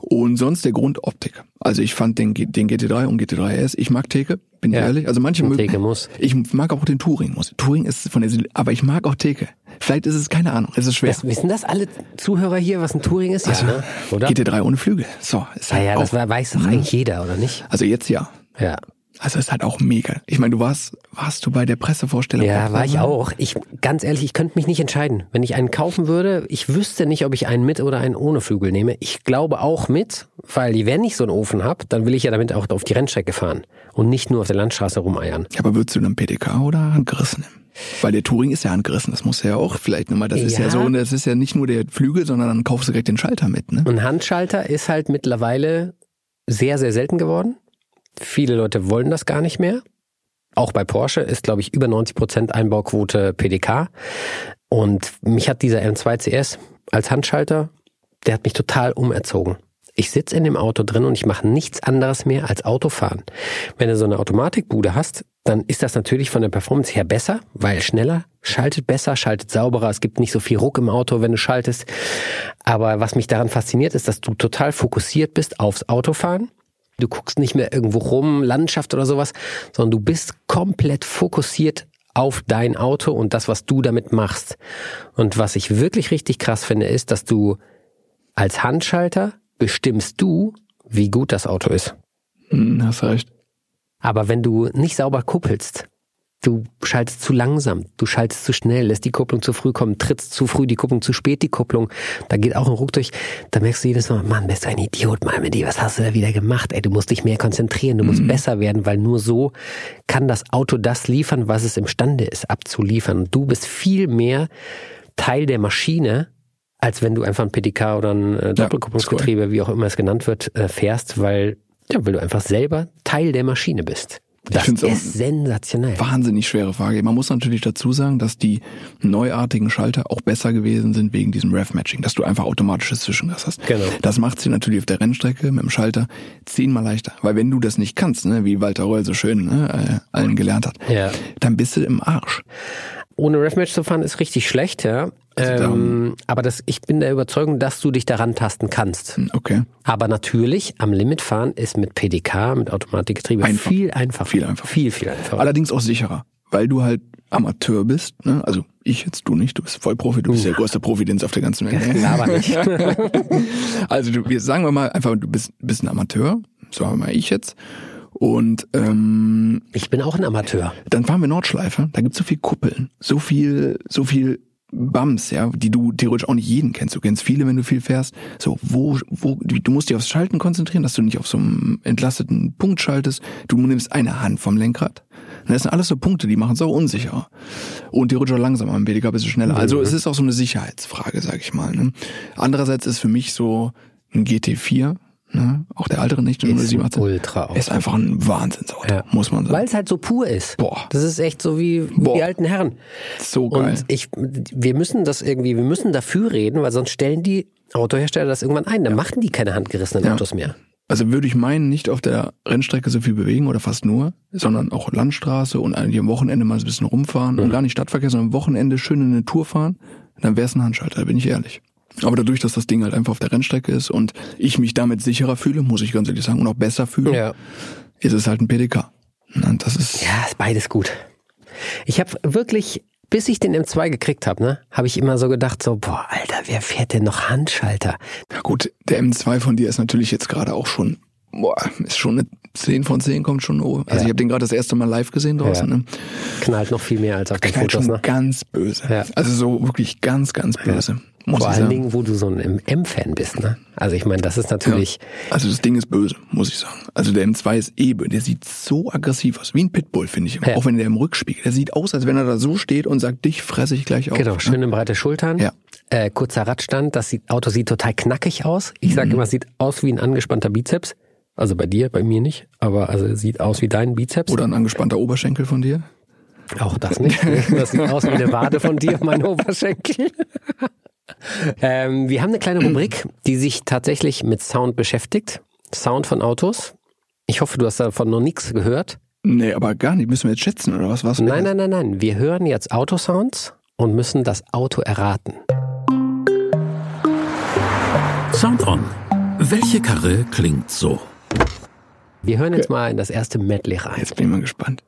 Und sonst der Grund Optik. Also ich fand den, den GT3 und GT3S, ich mag Theke, bin ich Ja. ehrlich. Also manche mögen, Theke muss. ich mag auch den Touring muss. Touring ist von der, aber ich mag auch Theke. Vielleicht ist es, keine Ahnung, es ist schwer. Das, wissen das alle Zuhörer hier, was ein Touring ist? Ja, Also, ne? oder? GT3 ohne Flügel. So, ist halt ja, das auch, war- weiß doch eigentlich jeder, oder nicht? Also jetzt ja. Ja. Also ist halt auch mega. Ich meine, du warst, warst du bei der Pressevorstellung? Ja, war ich auch. Ich, ganz ehrlich, ich könnte mich nicht entscheiden. Wenn ich einen kaufen würde, ich wüsste nicht, ob ich einen mit oder einen ohne Flügel nehme. Ich glaube auch mit, weil wenn ich so einen Ofen habe, dann will ich ja damit auch auf die Rennstrecke fahren und nicht nur auf der Landstraße rumeiern. Ja, aber würdest du dann PDK oder handgerissen nehmen? Weil der Touring ist ja handgerissen, das muss ja auch vielleicht nochmal, das ist ja Ja. so, das ist ja nicht nur der Flügel, sondern dann kaufst du direkt den Schalter mit, ne? Ein Handschalter ist halt mittlerweile sehr, sehr selten geworden. Viele Leute wollen das gar nicht mehr. Auch bei Porsche ist, glaube ich, über 90 Prozent Einbauquote PDK. Und mich hat dieser M2 CS als Handschalter, der hat mich total umerzogen. Ich sitze in dem Auto drin und ich mache nichts anderes mehr als Autofahren. Wenn du so eine Automatikbude hast, dann ist das natürlich von der Performance her besser, weil schneller, schaltet besser, schaltet sauberer, es gibt nicht so viel Ruck im Auto, wenn du schaltest. Aber was mich daran fasziniert, ist, dass du total fokussiert bist aufs Autofahren. Du guckst nicht mehr irgendwo rum, Landschaft oder sowas, sondern du bist komplett fokussiert auf dein Auto und das, was du damit machst. Und was ich wirklich richtig krass finde, ist, dass du als Handschalter bestimmst du, wie gut das Auto ist. Hm, hast recht. Aber wenn du nicht sauber kuppelst, du schaltest zu langsam, du schaltest zu schnell, lässt die Kupplung zu früh kommen, trittst zu früh die Kupplung, zu spät die Kupplung, da geht auch ein Ruck durch, da merkst du jedes Mal, Mann, bist du ein Idiot, dir, was hast du da wieder gemacht? Ey, du musst dich mehr konzentrieren, du musst besser werden, weil nur so kann das Auto das liefern, was es imstande ist, abzuliefern. Und du bist viel mehr Teil der Maschine, als wenn du einfach ein PDK oder ein äh, Doppelkupplungsgetriebe, wie auch immer es genannt wird, äh, fährst, weil, ja, weil du einfach selber Teil der Maschine bist. Das auch ist sensationell. Wahnsinnig schwere Frage. Man muss natürlich dazu sagen, dass die neuartigen Schalter auch besser gewesen sind wegen diesem Rev-Matching, dass du einfach automatisches Zwischengas hast. Genau. Das macht sie natürlich auf der Rennstrecke mit dem Schalter zehnmal leichter. Weil wenn du das nicht kannst, ne, wie Walter Reul so schön ne, äh, allen gelernt hat, Ja. dann bist du im Arsch. Ohne Refmatch zu fahren ist richtig schlecht, ja. Also Ähm, aber das, ich bin der Überzeugung, dass du dich daran tasten kannst. Okay. Aber natürlich, am Limit fahren ist mit PDK, mit Automatikgetriebe Einfach. viel einfacher. Viel einfacher. Viel, viel einfacher. Allerdings auch sicherer, weil du halt Amateur bist. Ne? Also ich jetzt, du nicht, du bist Vollprofi, du bist der größte Profi, den es auf der ganzen Welt gibt. Laber nicht. Also du, wir sagen wir mal einfach, du bist, bist ein Amateur, sagen wir mal ich jetzt. Und ähm, Ich bin auch ein Amateur. dann fahren wir Nordschleife, da gibt's so viel Kuppeln, so viel, so viel Bums, ja, die du theoretisch auch nicht jeden kennst. Du kennst viele, wenn du viel fährst. So, wo, wo, du musst dich aufs Schalten konzentrieren, dass du nicht auf so einem entlasteten Punkt schaltest. Du nimmst eine Hand vom Lenkrad. Das sind alles so Punkte, die machen es auch unsicherer. Und theoretisch auch langsamer, im BDK bist du schneller. Also es ist auch so eine Sicherheitsfrage, sag ich mal. Ne? Andererseits ist für mich so ein GT4, ne? auch der ältere nicht, ein 718, Ultra-Auto. ist einfach ein Wahnsinnsauto, Ja. muss man sagen. Weil es halt so pur ist. Boah. Das ist echt so wie Boah. die alten Herren. so geil. Und ich, wir müssen das irgendwie, wir müssen dafür reden, weil sonst stellen die Autohersteller das irgendwann ein. Dann machen die keine handgerissenen Ja. Autos mehr. Also würde ich meinen, nicht auf der Rennstrecke so viel bewegen oder fast nur, sondern auch Landstraße und eigentlich am Wochenende mal so ein bisschen rumfahren und gar nicht Stadtverkehr, sondern am Wochenende schön in eine Tour fahren, dann wäre es ein Handschalter, bin ich ehrlich. Aber dadurch, dass das Ding halt einfach auf der Rennstrecke ist und ich mich damit sicherer fühle, muss ich ganz ehrlich sagen, und auch besser fühle, Ja. ist es halt ein PDK. Und das ist, Ja, ist beides gut. Ich habe wirklich, bis ich den M2 gekriegt habe, ne, habe ich immer so gedacht, so, boah, Alter, wer fährt denn noch Handschalter? ja gut, der M2 von dir ist natürlich jetzt gerade auch schon, boah, ist schon eine 10 von 10, kommt schon, oh. Also Ja. ich habe den gerade das erste Mal live gesehen draußen, Ja. ne? Knallt noch viel mehr als auf den Knallt Fotos, schon ne? ganz böse. Ja. Also so wirklich ganz, ganz böse. Muss Vor ich allen sagen. Dingen, wo du so ein M-Fan bist, ne? Also ich meine, das ist natürlich, Ja. Also das Ding ist böse, muss ich sagen. Also der M2 ist eh böse. Der sieht so aggressiv aus. Wie ein Pitbull, finde ich. Ja. Auch wenn der im Rückspiegel. Der sieht aus, als wenn er da so steht und sagt, dich fresse ich gleich auf. genau, ne? schöne breite Schultern, Ja. äh, kurzer Radstand, das sieht, Auto sieht total knackig aus. Ich Mhm. sage immer, es sieht aus wie ein angespannter Bizeps. Also bei dir, bei mir nicht, aber also es sieht aus wie dein Bizeps. Oder ein angespannter Oberschenkel von dir. Auch das nicht. Das sieht aus wie eine Wade von dir, mein Oberschenkel. Ähm, wir haben eine kleine Rubrik, die sich tatsächlich mit Sound beschäftigt. Sound von Autos. Ich hoffe, du hast davon noch nichts gehört. Nee, aber gar nicht. Müssen wir jetzt schätzen, oder was? was Nein, nein, nein, nein. Wir hören jetzt Autosounds und müssen das Auto erraten. Sound on. Welche Karre klingt so? Wir hören jetzt mal in das erste Medley rein. Jetzt bin ich mal gespannt.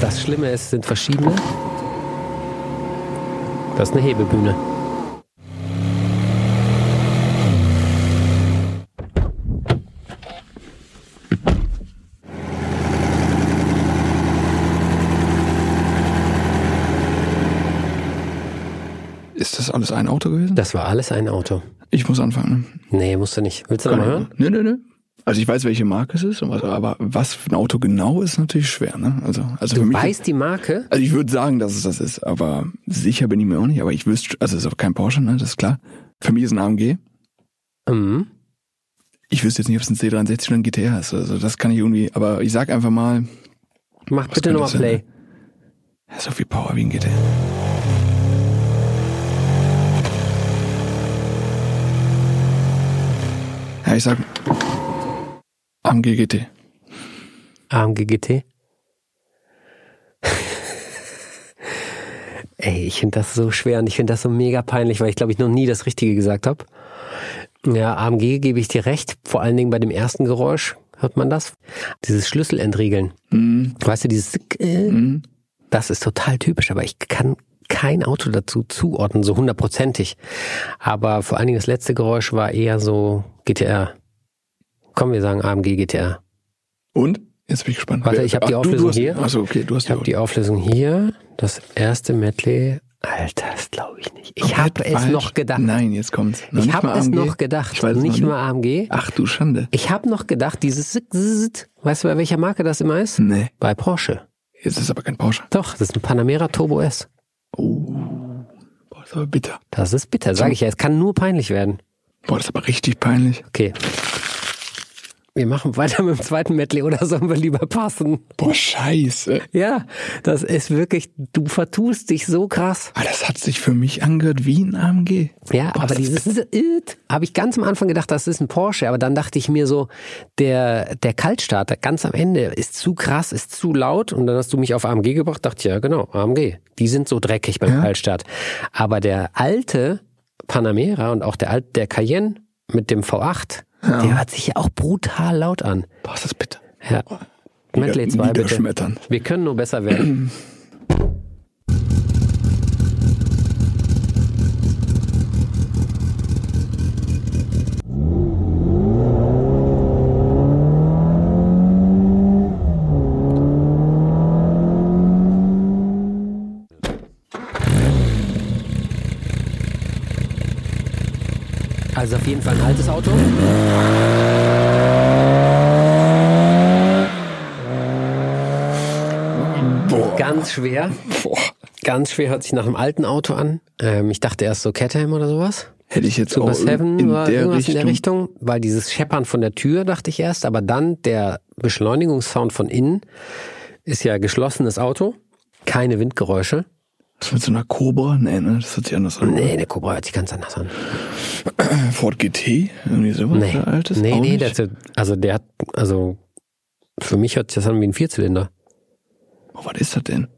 Das Schlimme ist, es sind verschiedene. Das ist eine Hebebühne. Ist das alles ein Auto gewesen? Das war alles ein Auto. Ich muss anfangen. Ne? Nee, musst du nicht. Willst du noch mal hören? Nö, nö, nö. Also ich weiß, welche Marke es ist, was- aber was für ein Auto genau ist natürlich schwer. Ne? Also, also für Du weißt die Marke? Also ich würde sagen, dass es das ist, aber sicher bin ich mir auch nicht. Aber ich wüsste, also es ist auch kein Porsche, ne? Das ist klar. Für mich ist ein AMG. Mhm. Ich wüsste jetzt nicht, ob es ein C63 oder ein GTR ist. Also das kann ich irgendwie, aber ich sag einfach mal, Mach bitte nochmal? Play. ja, so viel Power wie ein GTR. Ja, ich sag AMG GT. AMG GT. Ey, ich finde das so schwer und ich finde das so mega peinlich, weil ich glaube, ich noch nie das Richtige gesagt habe. Ja, AMG gebe ich dir recht, vor allen Dingen bei dem ersten Geräusch hört man das. Dieses Schlüsselentriegeln. Mhm. Weißt du, dieses äh, Mhm. das ist total typisch, aber ich kann kein Auto dazu zuordnen, so hundertprozentig. Aber vor allen Dingen das letzte Geräusch war eher so GTR. Komm, wir sagen AMG GTR. Und? Jetzt bin ich gespannt. Warte, ich hab die Auflösung du, du hast, hier. Achso, okay, du hast Ich habe die Auflösung hier. Das erste Medley. Alter, das glaube ich nicht. Ich habe es noch gedacht. Nein, jetzt kommt's. Noch ich nicht habe es noch gedacht. Ich weiß nicht noch mal AMG. Ach du Schande. Ich habe noch gedacht, dieses weißt du, bei welcher Marke das immer ist? Nee, Bei Porsche. jetzt ist aber kein Porsche. Doch, das ist ein Panamera Turbo S. Oh, boah, das ist aber bitter. Das ist bitter, sage ich ja. Es kann nur peinlich werden. Boah, das ist aber richtig peinlich. Okay. Wir machen weiter mit dem zweiten Medley oder sollen wir lieber passen? Boah, scheiße. Ja, das ist wirklich, du vertust dich so krass. Ah, das hat sich für mich angehört wie ein AMG. Ja, Boah, aber ist dieses It, habe ich ganz am Anfang gedacht, das ist ein Porsche, aber dann dachte ich mir so, der, der Kaltstarter ganz am Ende ist zu krass, ist zu laut und dann hast du mich auf AMG gebracht, dachte ich, ja genau, AMG. Die sind so dreckig beim Ja. Kaltstart. Aber der alte Panamera und auch der alte, der Cayenne mit dem V8, Ja. der hört sich ja auch brutal laut an. Boah, ist das bitter. Ja. Medley 2 bitte. Wir können nur besser werden. Also auf jeden Fall ein altes Auto. Boah. Ganz schwer. Boah. Ganz schwer hört sich nach einem alten Auto an. Ähm, ich dachte erst so Caterham oder sowas. Hätte ich jetzt Super auch Seven in oder der irgendwas Richtung. in der Richtung, weil dieses Scheppern von der Tür dachte ich erst, aber dann der Beschleunigungssound von innen ist ja geschlossenes Auto, keine Windgeräusche. Was mit so einer Cobra? Nee, ne, das hört sich anders an. Nee, der Cobra hört sich ganz anders an. Ford GT? Irgendwie sowas? Nee, der altes? nee, Auch nee, der, also der hat, also für mich hört sich das an wie ein Vierzylinder. Oh, was ist das denn?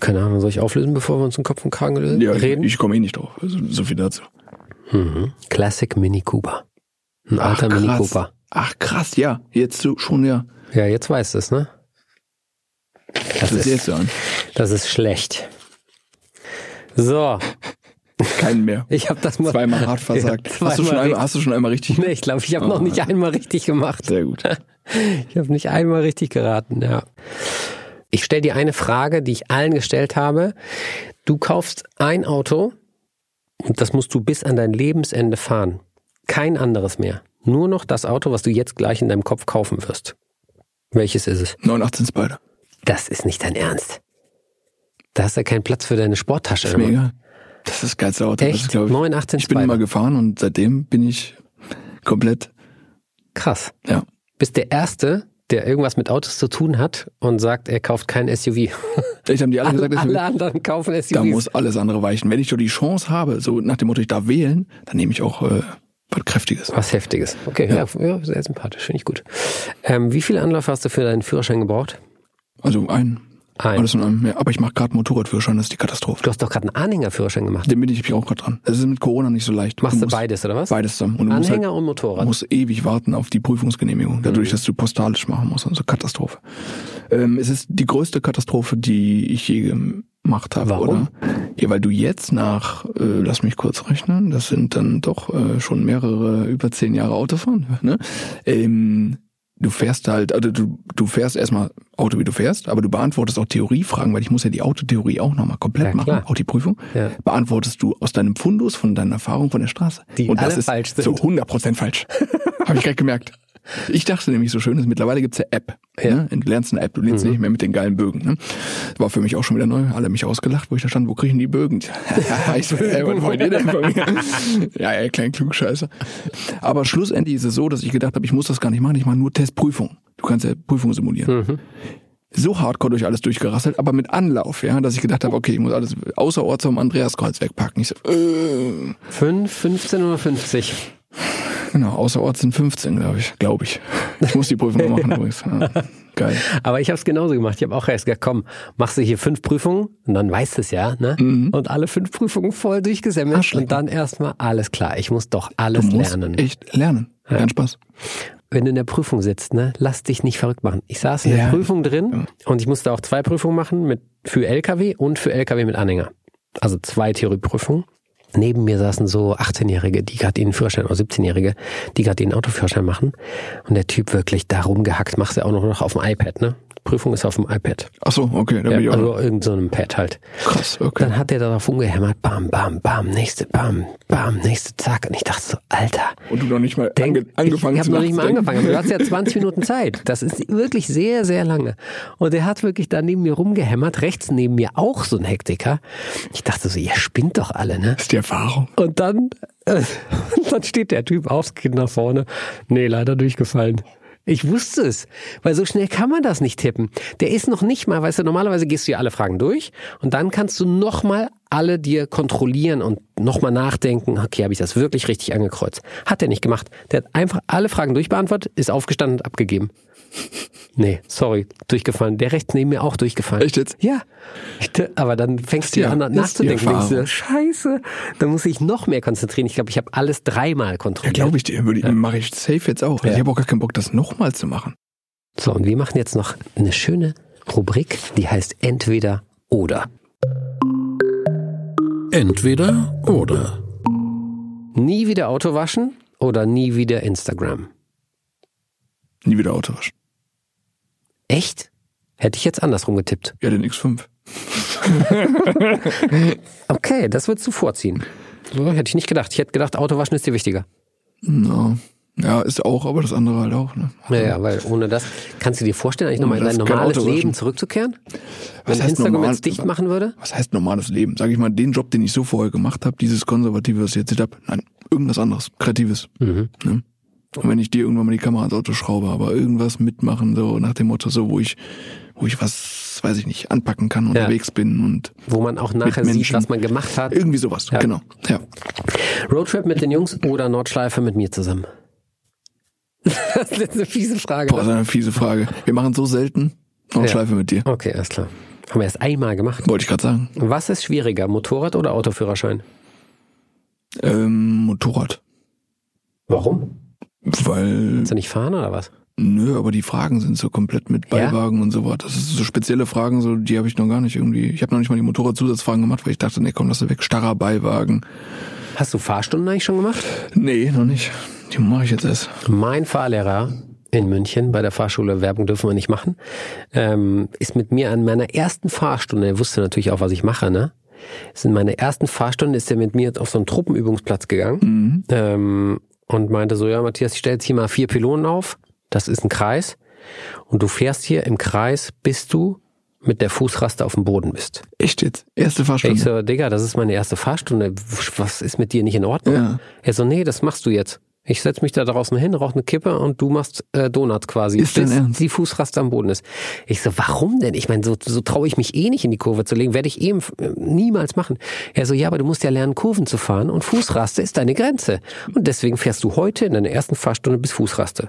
Keine Ahnung, soll ich auflösen, bevor wir uns den Kopf und Kragen Ja, reden? ich komme eh nicht drauf. Also, so viel dazu. Mhm. Classic Mini Cooper. Ein alter Mini krass. Cooper. Ach krass, ja. Jetzt so, schon, ja. Ja, jetzt weißt du es, ne? Das Das ist ist, jetzt so an. das ist schlecht. So, Keinen mehr. ich habe das mal. Zweimal hart versagt. Ja, hast, du schon zweimal einmal, hast du schon einmal richtig? Nee, ich glaube, ich habe noch Ah. nicht einmal richtig gemacht. Sehr gut. Ich habe nicht einmal richtig geraten, ja. Ich stelle dir eine Frage, die ich allen gestellt habe. Du kaufst ein Auto und das musst du bis an dein Lebensende fahren. Kein anderes mehr. Nur noch das Auto, was du jetzt gleich in deinem Kopf kaufen wirst. Welches ist es? 918 Spider. Das ist nicht dein Ernst. Da hast du ja keinen Platz für deine Sporttasche. Ist immer. mir egal. Das ist das geilste Auto. Echt? Das ist, ich, 918 ich bin immer gefahren und seitdem bin ich komplett, Krass. ja. Bist der Erste, der irgendwas mit Autos zu tun hat und sagt, er kauft kein SUV. Vielleicht haben die alle gesagt, alle anderen kaufen SUVs. da muss alles andere weichen. Wenn ich doch die Chance habe, so nach dem Motto, ich darf wählen, dann nehme ich auch äh, was Kräftiges. Was Heftiges. Okay, ja, ja sehr sympathisch, finde ich gut. Ähm, wie viele Anläufe hast du für deinen Führerschein gebraucht? Also ein. Ein. Alles in einem. Ja, aber ich mache gerade Motorradführerschein, das ist die Katastrophe. Du hast doch gerade einen Anhängerführerschein gemacht. Den bin ich auch gerade dran. Das ist mit Corona nicht so leicht. Machst du musst beides, oder was? Beides zusammen. Und du Anhänger halt, und Motorrad. musst ewig warten auf die Prüfungsgenehmigung. Dadurch, dass du postalisch machen musst. Also Katastrophe. Ähm, es ist die größte Katastrophe, die ich je gemacht habe, Warum? oder? Ja, weil du jetzt nach, äh, lass mich kurz rechnen, das sind dann doch äh, schon mehrere, über zehn Jahre Autofahren, ne? Ähm, du fährst halt, also du, du fährst erstmal Auto, wie du fährst, aber du beantwortest auch Theoriefragen, weil ich muss ja die Autotheorie auch nochmal komplett Ja, machen, klar. auch die Prüfung. Ja. Beantwortest du aus deinem Fundus, von deiner Erfahrung von der Straße. Die Und das alle ist falsch sind. so 100% falsch. Habe ich gerade gemerkt. Ich dachte nämlich so schön, ist, mittlerweile gibt's ja App. Ja. Mhm. Ne? Du lernst eine App, du lernst nicht mehr mit den geilen Bögen. Ne? War für mich auch schon wieder neu. Alle haben mich ausgelacht, wo ich da stand, wo kriegen die Bögen? ich so, ey, was wollt ihr denn von mir? ja, ey, klein Klugscheißer. Aber schlussendlich ist es so, dass ich gedacht habe, ich muss das gar nicht machen, ich mache nur Testprüfung. Du kannst ja Prüfung simulieren. Mhm. So hardcore durch alles durchgerasselt, aber mit Anlauf, ja, dass ich gedacht habe, okay, ich muss alles außerorts am Andreaskreuz wegpacken. Ich so, äh, 5, 15 oder 50? Genau, außerorts sind 15, glaube ich. Glaube ich. Ich muss die Prüfung noch machen übrigens. Ja. Geil. Aber ich habe es genauso gemacht. Ich habe auch erst gesagt, komm, machst du hier fünf Prüfungen und dann weißt du es ja, ne? Und alle fünf Prüfungen voll durchgesammelt Arschlecken. und dann erstmal alles klar. Ich muss doch Du alles musst lernen. echt lernen. Kein Spaß. Wenn du in der Prüfung sitzt, ne, lass dich nicht verrückt machen. Ich saß in der Ja. Prüfung drin und ich musste auch zwei Prüfungen machen mit für LKW und für LKW mit Anhänger. Also zwei Theorieprüfungen. Neben mir saßen so 18-Jährige, die gerade den Führerschein, oder 17-Jährige, die gerade den Autoführerschein machen. Und der Typ wirklich da rumgehackt, machst du auch noch auf dem iPad, ne? Prüfung ist auf dem iPad. Ach so, okay, da bin ich Ja, auch also noch. irgend so einem Pad halt. krass. Okay. Dann hat der darauf umgehämmert, bam, bam, bam, nächste, bam, bam, nächste, zack. Und ich dachte so, Alter, Und du noch nicht mal Denk, ange angefangen ich, ich zu habe noch nicht mal angefangen, aber du hast ja 20 Minuten Zeit. Das ist wirklich sehr, sehr lange. Und er hat wirklich da neben mir rumgehämmert, rechts neben mir auch so ein Hektiker. Ich dachte so, ihr spinnt doch alle, ne? Das ist die Erfahrung. Und dann, äh, dann steht der Typ aufs Kind nach vorne. Nee, leider durchgefallen. Ich wusste es, weil so schnell kann man das nicht tippen. Der ist noch nicht mal, weißt du, normalerweise gehst du ja alle Fragen durch und dann kannst du nochmal alle dir kontrollieren und nochmal nachdenken, okay, habe ich das wirklich richtig angekreuzt? Hat er nicht gemacht. Der hat einfach alle Fragen durchbeantwortet, ist aufgestanden und abgegeben. Nee, sorry, durchgefallen. Der rechts neben mir auch durchgefallen. Echt jetzt? Ja. Aber dann fängst du Ja, an ist die nachzudenken. Denkst du. Scheiße, da muss ich noch mehr konzentrieren. Ich glaube, ich habe alles dreimal Ja, kontrolliert. glaube ich dir. Würde ich, Mache ich safe jetzt auch. Also Ja. Ich habe auch gar keinen Bock, das nochmal zu machen. So, und wir machen jetzt noch eine schöne Rubrik, die heißt Entweder oder. Entweder oder. Nie wieder Auto waschen oder nie wieder Instagram. Nie wieder Auto waschen. Echt? Hätte ich jetzt andersrum getippt. Ja, den X5. Okay, das würdest du vorziehen. So, hätte ich nicht gedacht. Ich hätte gedacht, Autowaschen ist dir wichtiger. No. Ja, ist auch, aber das andere halt auch. Ne? Ja, ja, weil ohne das, kannst du dir vorstellen, eigentlich nochmal in dein normales. Leben zurückzukehren? Was heißt Instagram normal? jetzt dicht machen würde? Was heißt normales Leben? Sag ich mal, den Job, den ich so vorher gemacht habe, dieses Konservative, was ich jetzt habe, nein, irgendwas anderes, Kreatives. Mhm. Ne? Und wenn ich dir irgendwann mal die Kamera ans Auto schraube, aber irgendwas mitmachen, so nach dem Motto, so wo ich, wo ich was, weiß ich nicht, anpacken kann, unterwegs bin und Wo man auch nachher sieht, was man gemacht hat. irgendwie sowas. Ja. Genau. Ja. Roadtrip mit den Jungs oder Nordschleife mit mir zusammen? Das ist eine fiese Frage. Boah, das ist eine fiese Frage. Wir machen so selten noch Ja. Schleife mit dir. Okay, alles klar. Haben wir erst einmal gemacht. Wollte ich gerade sagen. Was ist schwieriger, Motorrad oder Autoführerschein? Ähm, Motorrad. Warum? Weil, Kannst du nicht fahren oder was? nö, aber die Fragen sind so komplett mit Ja? Beiwagen und so was. Das ist so spezielle Fragen, so die habe ich noch gar nicht irgendwie. Ich habe noch nicht mal die Motorradzusatzfragen gemacht, weil ich dachte, nee, komm, lass sie weg. Starrer Beiwagen. Hast du Fahrstunden eigentlich schon gemacht? Nee, noch nicht. Die mache ich jetzt erst. Mein Fahrlehrer in München bei der Fahrschule, Werbung dürfen wir nicht machen, ähm, ist mit mir an meiner ersten Fahrstunde, er wusste natürlich auch, was ich mache, ne? Ist in meiner ersten Fahrstunde ist er mit mir auf so einen Truppenübungsplatz gegangen ähm, und meinte so, ja Matthias, ich stelle jetzt hier mal vier Pylonen auf, das ist ein Kreis und du fährst hier im Kreis, bis du mit der Fußraste auf dem Boden bist. Echt jetzt? Erste Fahrstunde. Ich so, Digga, das ist meine erste Fahrstunde. Was ist mit dir nicht in Ordnung? Ja. Er so, nee, das machst du jetzt. Ich setz mich da draußen hin, rauch eine Kippe und du machst äh, Donuts quasi, Ist bis Ernst? die Fußraste am Boden ist. Ich so, warum denn? Ich meine, so, so traue ich mich eh nicht in die Kurve zu legen, werde ich eben äh, niemals machen. Er so, ja, aber du musst ja lernen, Kurven zu fahren und Fußraste ist deine Grenze. Und deswegen fährst du heute in deiner ersten Fahrstunde bis Fußraste.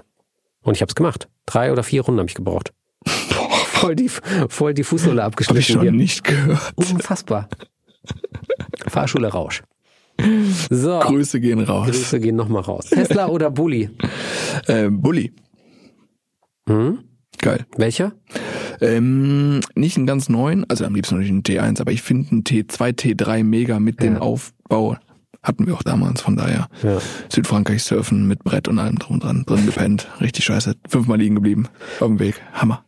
Und ich hab's gemacht. Drei oder vier Runden habe ich gebraucht. Voll die, voll die Fußsohle Habe ich abgeschnitten schon hier. nicht gehört. Unfassbar. Fahrschule Rausch. So, Grüße gehen raus. Grüße gehen nochmal raus. Tesla oder Bulli? Äh, Bulli. Hm? Geil. Welcher? Ähm, nicht einen ganz neuen, also am liebsten natürlich einen T1, aber ich finde einen T2, T3 mega mit dem Ja. Aufbau. Hatten wir auch damals, von daher. Ja. Südfrankreich surfen mit Brett und allem drum dran, drin gepennt. Richtig scheiße. Fünfmal liegen geblieben. Auf dem Weg. Hammer.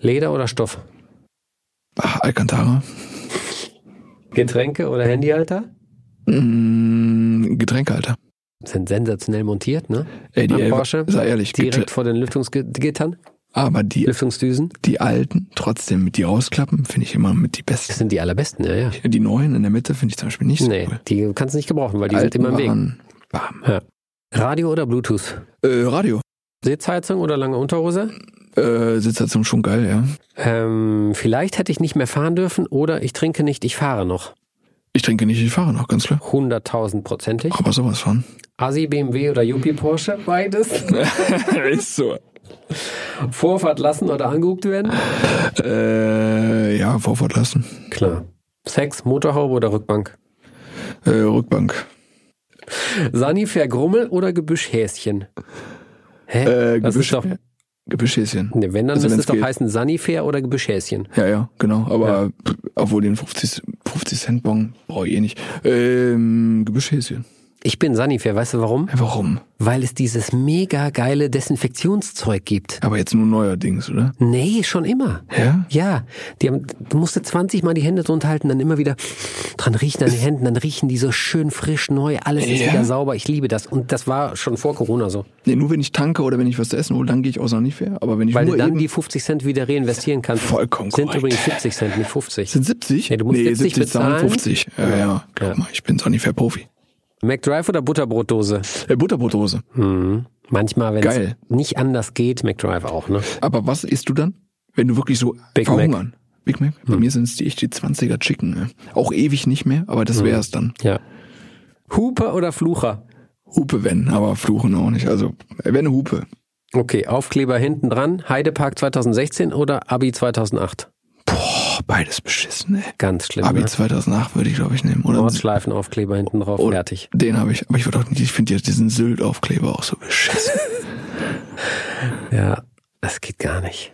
Leder oder Stoff? Ach, Alcantara. Getränke oder Handyhalter? Mm, Getränkehalter. Sind sensationell montiert, ne? Ey, die Am Porsche? sei ehrlich, Direkt vor den Lüftungsgittern, aber die, Lüftungsdüsen. die alten, trotzdem mit die rausklappen, finde ich immer mit die Das besten. sind die allerbesten, ja, ja. Die neuen in der Mitte finde ich zum Beispiel nicht so Nee, cool. die kannst du nicht gebrauchen, weil die sind Alten immer im Weg. warm. Ja. Radio oder Bluetooth? Äh, Radio. Sitzheizung oder lange Unterhose? Äh, Sitzheizung schon geil, ja. Ähm, vielleicht hätte ich nicht mehr fahren dürfen oder ich trinke nicht, ich fahre noch. Ich trinke nicht, ich fahre noch, ganz klar. 100.000 prozentig. Aber sowas von. Asi, BMW oder Yuppie Porsche? Beides. Ist so. Vorfahrt lassen oder angeguckt werden? Äh, ja, Vorfahrt lassen. Klar. Sex, Motorhaube oder Rückbank? Äh, Rückbank. Sanifair Grummel oder Gebüschhäschen? Hä? Äh, das ist doch, Gebüschhäschen. ne, wenn, dann Also müsste es doch geht. heißen Sanifair oder Gebüschhäschen. Ja, ja, genau. Aber pff, obwohl den 50, 50 Cent Bon brauche ich eh nicht. Ähm, Gebüschhäschen. Ich bin Sanifair, weißt du warum? Warum? Weil es dieses mega geile Desinfektionszeug gibt. Aber jetzt nur neuerdings, oder? Nee, schon immer. Ja? Ja, die haben, du musst 20 Mal die Hände drunter halten, dann immer wieder dran riechen an den Händen, dann riechen die so schön frisch neu, alles ist Ja? wieder sauber. Ich liebe das. Und das war schon vor Corona so. Nee, nur wenn ich tanke oder wenn ich was zu essen hole, dann gehe ich auch noch nicht fair. Aber wenn ich Weil nur du dann die 50 Cent wieder reinvestieren kannst. Vollkommen Sind korrekt. übrigens 70 Cent, nicht 50. sind 70? Nee, du musst 70 zahlen bezahlen. 50. Ja, ja. Glaub Ja. mal, ich bin so nicht fair Profi. McDrive oder Butterbrotdose? Äh, Butterbrotdose. Mhm. Manchmal, wenn es nicht anders geht, McDrive auch, ne? Aber was isst du dann? Wenn du wirklich so Big Mac. verhungern? Big Mac? Bei mir sind es die, echt die 20er Chicken. Ne? Auch ewig nicht mehr, aber das wäre es dann. Ja. Hupe oder Flucher? Hupe wenn, aber fluchen auch nicht. Also, äh, wenn Hupe. Okay, Aufkleber hinten dran, Heidepark 2016 oder Abi 2008? Boah, beides beschissen, ey. Ganz schlimm. Abi ne? 2008 würde ich, glaube ich, nehmen. Oder Nordschleifenaufkleber hinten drauf, Oder- fertig. Den habe ich. Aber ich würde auch nicht, ich finde diesen Sylt-Aufkleber auch so beschissen. Ja, das geht gar nicht.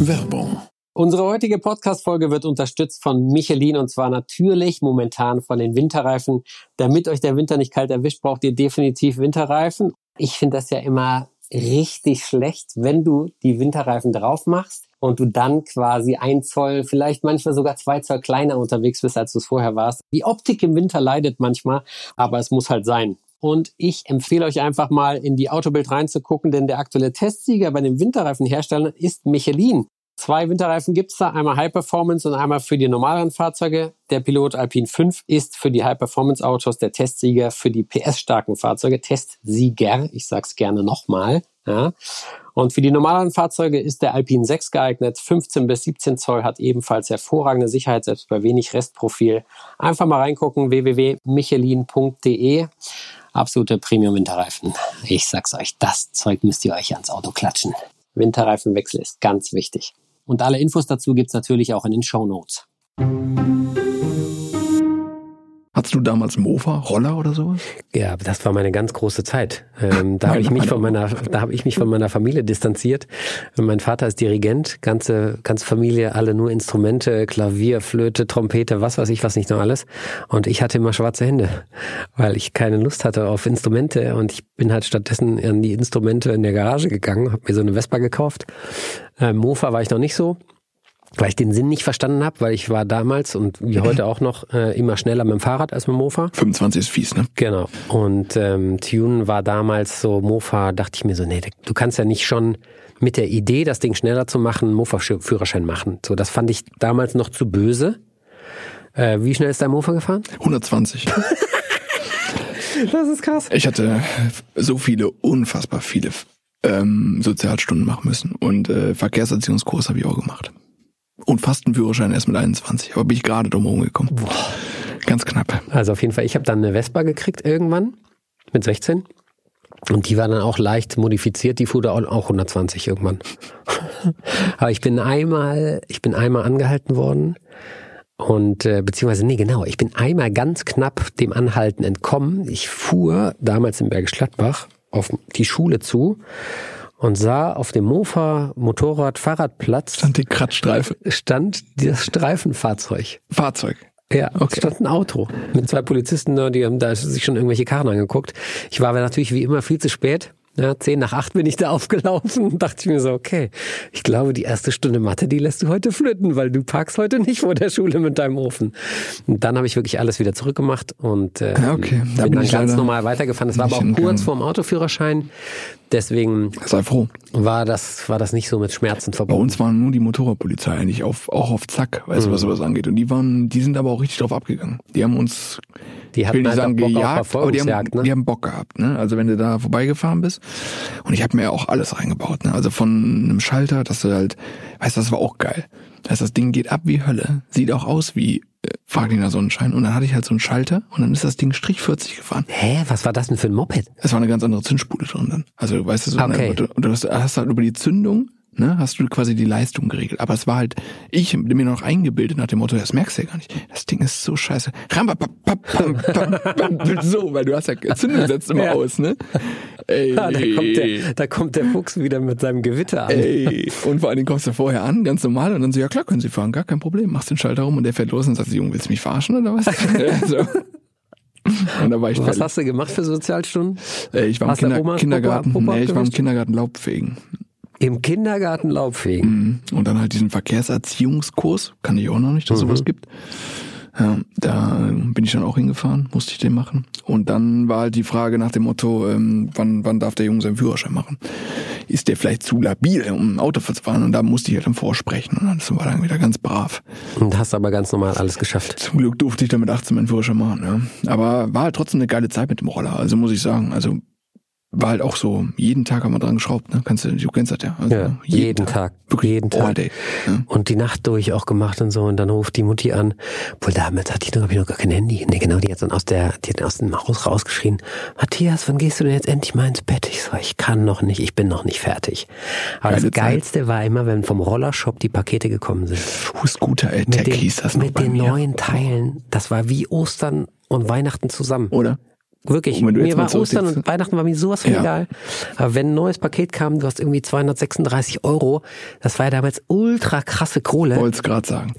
Werbung. Unsere heutige Podcast-Folge wird unterstützt von Michelin und zwar natürlich momentan von den Winterreifen. Damit euch der Winter nicht kalt erwischt, braucht ihr definitiv Winterreifen. Ich finde das ja immer richtig schlecht, wenn du die Winterreifen drauf machst und du dann quasi ein Zoll, vielleicht manchmal sogar zwei Zoll kleiner unterwegs bist, als du es vorher warst. Die Optik im Winter leidet manchmal, aber es muss halt sein. Und ich empfehle euch einfach mal in die Autobild reinzugucken, denn der aktuelle Testsieger bei den Winterreifenherstellern ist Michelin. Zwei Winterreifen gibt's da, einmal High Performance und einmal für die normalen Fahrzeuge. Der Pilot Alpine 5 ist für die High Performance Autos der Testsieger für die PS-starken Fahrzeuge. Testsieger, ich sag's gerne nochmal. Ja. Und für die normalen Fahrzeuge ist der Alpine 6 geeignet. 15 bis 17 Zoll hat ebenfalls hervorragende Sicherheit, selbst bei wenig Restprofil. Einfach mal reingucken, www.michelin.de. Absolute Premium-Winterreifen. Ich sag's euch, das Zeug müsst ihr euch ans Auto klatschen. Winterreifenwechsel ist ganz wichtig. Und alle Infos dazu gibt's natürlich auch in den Show Notes. Hattest du damals Mofa, Roller oder sowas? Ja, das war meine ganz große Zeit. Ähm, da habe ich mich von meiner, da habe ich mich von meiner Familie distanziert. Mein Vater ist Dirigent, ganze, ganze Familie, alle nur Instrumente, Klavier, Flöte, Trompete, was weiß ich, was nicht noch alles. Und ich hatte immer schwarze Hände, weil ich keine Lust hatte auf Instrumente. Und ich bin halt stattdessen an die Instrumente in der Garage gegangen, habe mir so eine Vespa gekauft. Äh, Mofa war ich noch nicht so weil ich den Sinn nicht verstanden habe, weil ich war damals und wie heute auch noch äh, immer schneller mit dem Fahrrad als mit dem Mofa. 25 ist fies, ne? Genau. Und ähm, Tune war damals so, Mofa, dachte ich mir so, nee, du kannst ja nicht schon mit der Idee, das Ding schneller zu machen, einen Mofa-Führerschein machen. So, das fand ich damals noch zu böse. Äh, wie schnell ist dein Mofa gefahren? 120. Das ist krass. Ich hatte so viele, unfassbar viele ähm, Sozialstunden machen müssen. Und äh, Verkehrserziehungskurs habe ich auch gemacht. Und fast einen Führerschein erst mit 21. Aber bin ich gerade drum rumgekommen. Ganz knapp. Also auf jeden Fall, ich habe dann eine Vespa gekriegt irgendwann mit 16. Und die war dann auch leicht modifiziert, die fuhr da auch 120 irgendwann. Aber ich bin einmal, ich bin einmal angehalten worden und äh, beziehungsweise nee genau, ich bin einmal ganz knapp dem Anhalten entkommen. Ich fuhr damals in Bergisch Gladbach auf die Schule zu und sah auf dem Mofa, Motorrad, Fahrradplatz Stand die Kratzstreife. stand das Streifenfahrzeug. Fahrzeug. Ja, Okay. es stand ein Auto mit zwei Polizisten die haben da sich schon irgendwelche Karren angeguckt. Ich war aber natürlich wie immer viel zu spät. Ja, zehn nach acht bin ich da aufgelaufen und dachte ich mir so, okay, ich glaube, die erste Stunde Mathe, die lässt du heute flöten, weil du parkst heute nicht vor der Schule mit deinem Ofen. Und dann habe ich wirklich alles wieder zurückgemacht und äh, Ja, okay. Da bin bin dann ich ganz normal weitergefahren. Das war aber auch kurz vorm Autoführerschein. Deswegen Sei froh. war das, war das nicht so mit Schmerzen Bei verbunden. uns waren nur die Motorradpolizei eigentlich auf, auch auf Zack, weißt du, Mhm. was sowas angeht. Und die waren, die sind aber auch richtig drauf abgegangen. Die haben uns, Die ich will hatten nicht halt sagen gejagt, aber die haben, ne? die haben Bock gehabt, ne? Also wenn du da vorbeigefahren bist. Und ich habe mir auch alles reingebaut, ne? Also von einem Schalter, dass du halt, weißt du, das war auch geil. Heißt, das Ding geht ab wie Hölle. Sieht auch aus wie fragender Sonnenschein. Und dann hatte ich halt so einen Schalter und dann ist das Ding Strich 40 gefahren. Hä, was war das denn für ein Moped? Es war eine ganz andere Zündspule drin dann. Also weißt du so, Okay. ne, du, du hast, hast halt über die Zündung, ne, hast du quasi die Leistung geregelt. Aber es war halt, ich mir noch eingebildet nach dem Motto, das merkst du ja gar nicht. Das Ding ist so scheiße. So, weil du hast ja Zündung setzt immer Ja. aus, ne? Ey, Ah, da, kommt der, da kommt der Fuchs wieder mit seinem Gewitter an. Ey, und vor allen Dingen kommst du vorher an, ganz normal, und dann so, ja klar, können Sie fahren, gar kein Problem. Machst den Schalter rum und der fährt los und sagt, Junge, willst du mich verarschen oder was? Ja, so. Und da war ich Was fertig. hast du gemacht für Sozialstunden? Äh, Ich war im Hast Kinder Kindergarten, Popo- Popo nee, ich war im? Kindergarten Laubfegen. Im Kindergarten Laubfegen. Mhm. Und dann halt diesen Verkehrserziehungskurs, kann ich auch noch nicht, dass sowas gibt. Ja, da bin ich dann auch hingefahren, musste ich den machen. Und dann war halt die Frage nach dem Motto, ähm, wann, wann darf der Junge seinen Führerschein machen? Ist der vielleicht zu labil, um ein Auto zu fahren? Und da musste ich halt dann vorsprechen. Und dann war dann wieder ganz brav. Und hast aber ganz normal alles geschafft. Zum Glück durfte ich dann mit 18 meinen Führerschein machen. Ja. Aber war halt trotzdem eine geile Zeit mit dem Roller. Also muss ich sagen, also war halt auch so, jeden Tag haben wir dran geschraubt. Ne? Kannst du, du kennst das ja. Also Ja, jeden Tag. Wirklich jeden Tag. day. Ja. Und die Nacht durch auch gemacht und so. Und dann ruft die Mutti an. Wohl damals hatte ich noch, hab ich noch gar kein Handy. Nee, genau, die hat dann aus der, die hat aus dem Haus rausgeschrien. Matthias, wann gehst du denn jetzt endlich mal ins Bett? Ich so, ich kann noch nicht, ich bin noch nicht fertig. Aber Geile das Geilste war immer, wenn vom Rollershop die Pakete gekommen sind. Scooter Attack hieß das noch mit den mir. neuen Teilen. Das war wie Ostern und Weihnachten zusammen. Oder? Wirklich, mir war Ostern und Weihnachten war mir sowas von Ja. egal. Aber wenn ein neues Paket kam, du hast irgendwie 236 Euro, das war ja damals ultra krasse Kohle, Wollte es gerade sagen.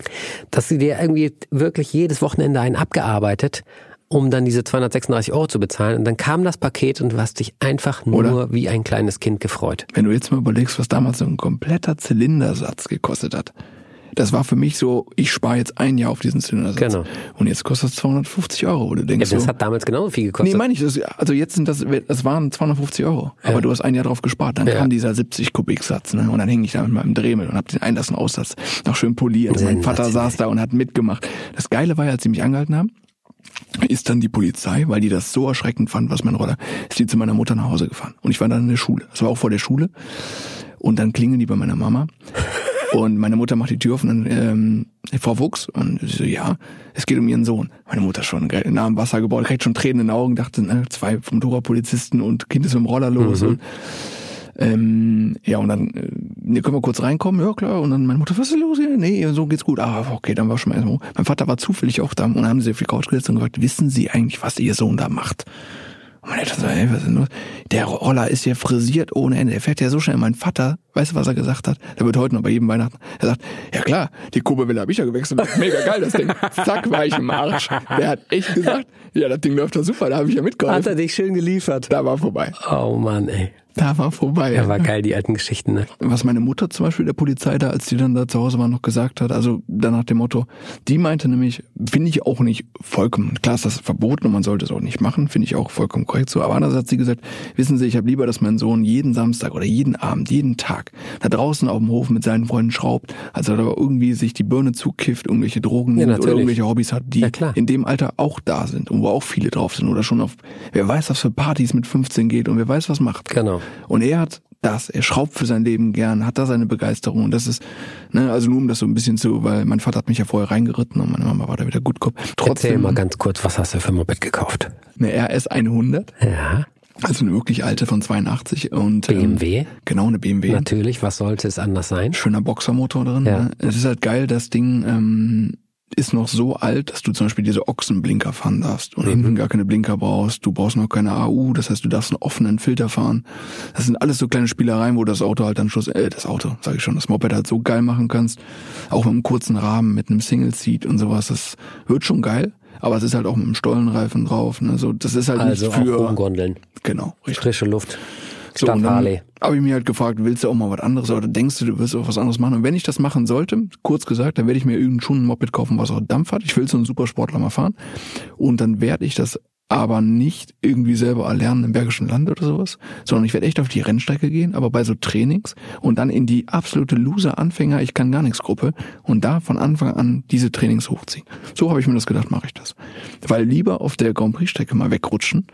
dass sie dir irgendwie wirklich jedes Wochenende einen abgearbeitet, um dann diese 236 Euro zu bezahlen. Und dann kam das Paket und du hast dich einfach nur Oder? wie ein kleines Kind gefreut. Wenn du jetzt mal überlegst, was damals so ein kompletter Zylindersatz gekostet hat. Das war für mich so, ich spare jetzt ein Jahr auf diesen Zylindersatz. Genau. Und jetzt kostet es 250 Euro. wo Du Ja, denkst das so, hat damals genauso viel gekostet. Nee, meine ich, das, also jetzt sind das, das waren 250 Euro. Aber du hast ein Jahr drauf gespart. Dann Ja. kam dieser 70 Kubiksatz, ne? Und dann hänge ich da mit meinem Dremel und habe den Einlass und Aussatz noch schön poliert. Und mein Vater saß da und hat mitgemacht. Das Geile war ja, als sie mich angehalten haben, ist dann die Polizei, weil die das so erschreckend fand, was mein Roller, ist die zu meiner Mutter nach Hause gefahren. Und ich war dann in der Schule. Das war auch vor der Schule. Und dann klingeln die bei meiner Mama. Und meine Mutter macht die Tür auf und dann, ähm, Frau Wuchs. Und ich so, ja, es geht um ihren Sohn. Meine Mutter schon nah am Wasser gebaut, kriegt schon Tränen in den Augen, dachte, ne, zwei vom Polizisten und Kind ist mit dem Roller los. Und, ähm, ja, und dann, ne, können wir kurz reinkommen? Ja, klar. Und dann meine Mutter, was ist los hier? Nee, so geht's gut. Ah, okay, dann war schon mal erstmal. Mein Vater war zufällig auch da und dann haben sie auf die Couch gesetzt und gefragt, wissen Sie eigentlich, was Ihr Sohn da macht? Und meine Eltern so, ey, was ist denn los? Der Roller ist ja frisiert ohne Ende. Er fährt ja so schnell. Mein Vater, weißt du, was er gesagt hat? Der wird heute noch bei jedem Weihnachten. Er sagt, ja klar, die Kurbelwelle habe ich ja gewechselt. Mega geil, das Ding. Zack, war ich im Arsch. Der hat echt gesagt, ja, das Ding läuft doch super, da habe ich ja Hat mitgeholfen. er dich schön geliefert? Da war vorbei. Oh Mann, ey. Da war vorbei. Ja, war geil, die alten Geschichten, ne? was meine Mutter zum Beispiel der Polizei da, als die dann da zu Hause war, noch gesagt hat, also dann nach dem Motto, die meinte nämlich, finde ich auch nicht vollkommen, klar ist das verboten und man sollte es auch nicht machen, finde ich auch vollkommen korrekt so, aber andererseits hat sie gesagt, wissen Sie, ich habe lieber, dass mein Sohn jeden Samstag oder jeden Abend, jeden Tag da draußen auf dem Hof mit seinen Freunden schraubt, als er da irgendwie sich die Birne zukifft, irgendwelche Drogen Ja, nimmt oder irgendwelche Hobbys hat, die Ja, in dem Alter auch da sind und wo auch viele drauf sind oder schon auf, wer weiß, was für Partys mit 15 geht und wer weiß, was macht. Genau. Und er hat das, er schraubt für sein Leben gern, hat da seine Begeisterung und das ist, ne, also nur um das so ein bisschen zu, weil mein Vater hat mich ja vorher reingeritten und meine Mama war da wieder gut Kopf. Erzähl Trotzdem mal ganz kurz, was hast du für ein Moped gekauft? eine RS 100, Ja, also eine wirklich alte von 82 und BMW. Ähm, genau eine BMW. natürlich, was sollte es anders sein? Schöner Boxermotor drin. Ja. Ne? Es ist halt geil, das Ding ähm, ist noch so alt, dass du zum Beispiel diese Ochsenblinker fahren darfst und hinten gar keine Blinker brauchst. Du brauchst noch keine AU, das heißt, du darfst einen offenen Filter fahren. Das sind alles so kleine Spielereien, wo das Auto halt dann Schluss, äh, das Auto, sage ich schon, das Moped halt so geil machen kannst. Auch mit einem kurzen Rahmen, mit einem Single Seat und sowas. Das wird schon geil. Aber es ist halt auch mit einem Stollenreifen drauf. Ne? So, das ist halt Also nicht auch für. rumgondeln. Genau, richtig. Frische Luft. So, Statt Harley. habe ich mir halt gefragt, willst du auch mal was anderes oder denkst du, du wirst auch was anderes machen? Und wenn ich das machen sollte, kurz gesagt, dann werde ich mir irgendein schon ein Moped kaufen, was auch Dampf hat. Ich will so einen Supersportler mal fahren. Und dann werde ich das aber nicht irgendwie selber erlernen im Bergischen Land oder sowas, sondern ich werde echt auf die Rennstrecke gehen, aber bei so Trainings und dann in die absolute Loser-Anfänger, ich kann gar nichts Gruppe und da von Anfang an diese Trainings hochziehen. So habe ich mir das gedacht, mache ich das. Weil lieber auf der Grand Prix-Strecke mal wegrutschen,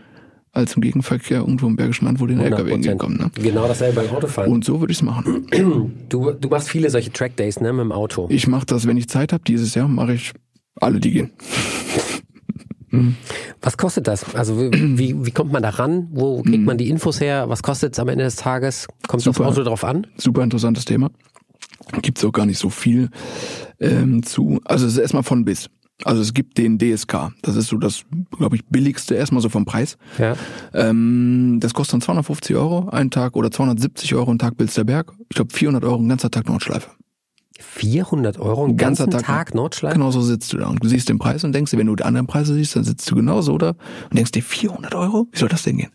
als im Gegenverkehr irgendwo im Bergischen Land, wo den 100%. LKW entgegenkommen. Ne? Genau dasselbe beim Autofahren. Und so würde ich es machen. du, du machst viele solche Trackdays, ne, mit dem Auto. Ich mache das, wenn ich Zeit habe, dieses Jahr mache ich alle, die gehen. Was kostet das? Also wie, wie, kommt man da ran? Wo kriegt man die Infos her? Was kostet es am Ende des Tages? Kommt das Super. Auto drauf an? Super interessantes Thema. Gibt's auch gar nicht so viel ähm, zu. Also es ist erstmal von bis. Also es gibt den DSK. Das ist so das, glaube ich, billigste erstmal so vom Preis. Ja. Ähm, das kostet dann 250 Euro einen Tag oder 270 Euro einen Tag Bilsterberg. Ich glaube 400 Euro ein ganzer Tag Nordschleife. 400 Euro, einen Ganzer ganzen Tag, Tag, Nordschleife? Genau so sitzt du da und du siehst den Preis und denkst dir, wenn du die anderen Preise siehst, dann sitzt du genauso da und denkst dir 400 Euro? Wie soll das denn gehen?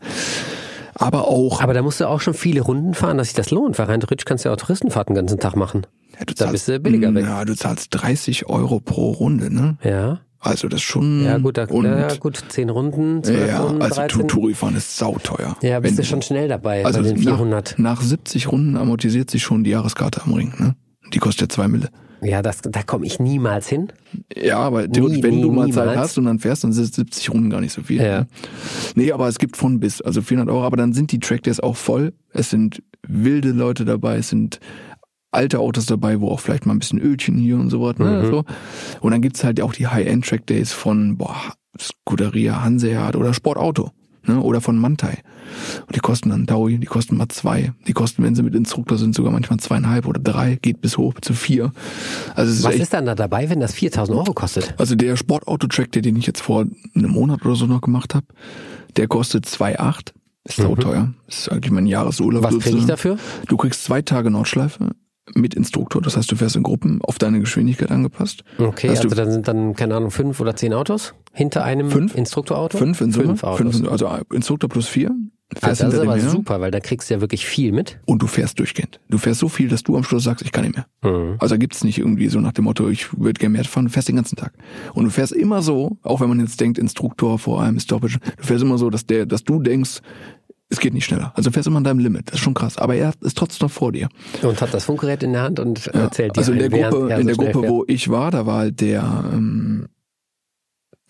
Aber auch Aber da musst du auch schon viele Runden fahren, dass sich das lohnt, weil rein theoretisch kannst du ja auch Touristenfahrten den ganzen Tag machen. Ja, du Da bist du billiger weg. Ja, du zahlst 30 Euro pro Runde, ne? Ja. Also das schon. Ja, gut, da, und, ja, gut, 10 Runden, 12 ja, Runden, also 13. Touri fahren ist sauteuer. Ja, bist du schon schnell dabei also bei den 400. Nach, nach 70 Runden amortisiert sich schon die Jahreskarte am Ring, ne? Die kostet ja zwei Mille. Ja, das, da komme ich niemals hin. Ja, aber Nie, wenn nie, du mal Zeit niemals. hast und dann fährst, dann sind 70 Runden gar nicht so viel. Ja. Ne? Nee, aber es gibt von bis, also 400 Euro, aber dann sind die Trackdays auch voll. Es sind wilde Leute dabei, es sind alte Autos dabei, wo auch vielleicht mal ein bisschen Ölchen hier und so was. Ne? Mhm. So. Und dann gibt's halt auch die High-End-Trackdays von boah, Scuderia Hanseat oder Sportauto. Ne? Oder von Mantai. Und die kosten dann Taui, die kosten mal zwei. Die kosten, wenn sie mit Instruktor sind, sogar manchmal zweieinhalb oder drei, geht bis hoch zu vier. Also ist Was echt ist dann da dabei, wenn das 4000 Euro kostet? also der Sportauto-Track, den ich jetzt vor einem Monat oder so noch gemacht habe, der kostet 2,8. Ist sauteuer. Ist eigentlich mein Jahresurlaub. Mhm. Was kriege ich dafür? Du kriegst zwei Tage Nordschleife mit Instruktor. Das heißt, du fährst in Gruppen auf deine Geschwindigkeit angepasst. Okay, also dann sind dann, keine Ahnung, fünf oder zehn Autos hinter einem Fünf? Instruktorauto? Fünf in Summe. Fünf Autos. Fünf, also Instruktor plus vier. Fährst das ist aber her. super, weil da kriegst du ja wirklich viel mit. Und du fährst durchgehend. Du fährst so viel, dass du am Schluss sagst, ich kann nicht mehr. Also da gibt's nicht irgendwie so nach dem Motto, ich würde gerne mehr fahren, du fährst den ganzen Tag. Und du fährst immer so, auch wenn man jetzt denkt, Instruktor vor allem Stoppage, du fährst immer so, dass der, dass du denkst, es geht nicht schneller. Also du fährst immer an deinem Limit. Das ist schon krass. Aber er ist trotzdem noch vor dir. Und hat das Funkgerät in der Hand und erzählt dir also in der Gruppe, in so der Gruppe, fährt. wo ich war, da war halt der ähm,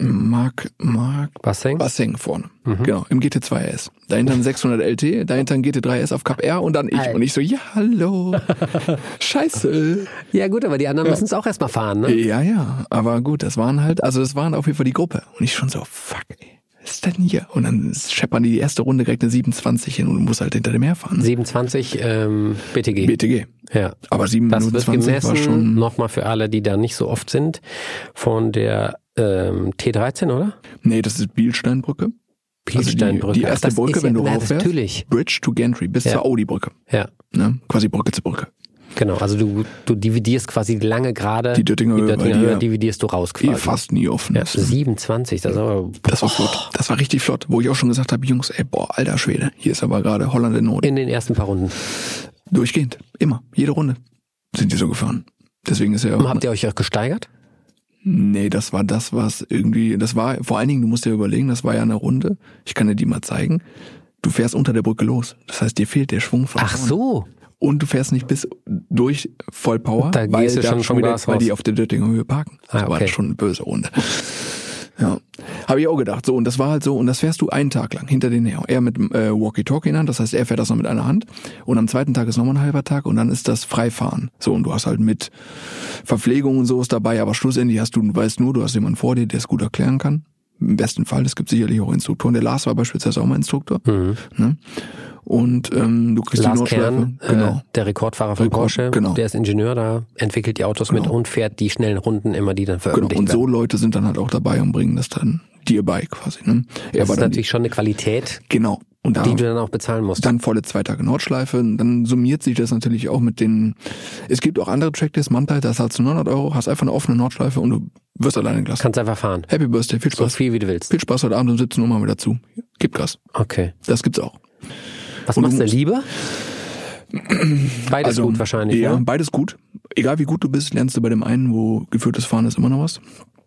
Mark, Mark Basseng? Basseng vorne. Mhm. Genau, im GT2 RS. Dahinter ein 600 LT, dahinter ein GT3 S auf Cup R und dann ich. Alter. Und ich so, ja, hallo. Scheiße. Ja gut, aber die anderen müssen es auch erstmal fahren, ne? Ja, ja, aber gut, das waren halt, also das waren auf jeden Fall die Gruppe. Und ich schon so, fuck, ey, ist denn hier? Und dann scheppern die die erste Runde direkt eine 27 hin und du musst halt hinter dem herfahren. 27 ähm, BTG. BTG. ja. Aber Das wird 27 war gemessen, schon, nochmal für alle, die da nicht so oft sind, von der ähm, T13, oder? nee, das ist Bielsteinbrücke. Pielsteinbrücke. Also die, die Ach, erste das Brücke, wenn ja, du na, rauffährst. Natürlich, Bridge to Gantry bis Ja. zur Audi-Brücke. ja. Ne? Quasi Brücke zu Brücke. Genau, also du, du dividierst quasi die lange gerade, Die Döttinger die Döttinger die Höhe ja dividierst du raus Die quasi. fast nie offen Ja, ist. 27, das ist aber Das war flott. Das war richtig flott. Wo ich auch schon gesagt habe, Jungs, ey, boah, alter Schwede. Hier ist aber gerade Holland in Not. in den ersten paar Runden. Durchgehend. Immer. Jede Runde sind die so gefahren. Deswegen ist er auch. Habt ihr euch auch gesteigert? Nee, das war das, was irgendwie, das war, vor allen Dingen, du musst dir überlegen, das war ja eine Runde. Ich kann dir die mal zeigen. Du fährst unter der Brücke los. Das heißt, dir fehlt der Schwung von Ach vorne. so. Und du fährst nicht bis durch Vollpower, Da weil, du schon vom wieder- Gas weil raus. die auf der Döttinger Höhe parken. Das Ah, war okay. schon eine böse Runde. Ja, habe ich auch gedacht. So und das war halt so und das fährst du einen Tag lang hinter den her. Er mit äh, Walkie-Talkie in Hand, das heißt, er fährt das noch mit einer Hand und am zweiten Tag ist nochmal ein halber Tag und dann ist das Freifahren. So und du hast halt mit Verpflegung und sowas dabei, aber schlussendlich hast du, du weißt nur, du hast jemanden vor dir, der es gut erklären kann. Im besten Fall. Es gibt sicherlich auch Instruktoren. Der Lars war beispielsweise auch mal Instruktor. Ne? Und ähm, du kriegst Lars die Nordschleife. Kern, genau. äh, der Rekordfahrer von Rekord, Porsche, genau. der ist Ingenieur, da entwickelt die Autos mit Genau. und fährt die schnellen Runden immer, die dann Genau, veröffentlicht und so werden. Leute sind dann halt auch dabei und bringen das dann dir bei quasi. Ne? Er Das ist natürlich schon eine Qualität, genau. Und da die du dann auch bezahlen musst. dann volle zwei Tage Nordschleife. Dann summiert sich das natürlich auch mit den. Es gibt auch andere Trackdays, Mantai, da zahlst du 900 Euro, hast einfach eine offene Nordschleife und du wirst alleine gelassen. Kannst einfach fahren. Happy Birthday, viel So Spaß. viel wie du willst. Viel Spaß heute Abend um 17 Uhr mal wieder zu. Gib Gas. Okay. Das gibt's auch. Was Und machst du lieber? Beides gut wahrscheinlich. Ja, ne? beides gut. Egal wie gut du bist, lernst du bei dem einen, wo geführtes Fahren ist, immer noch was.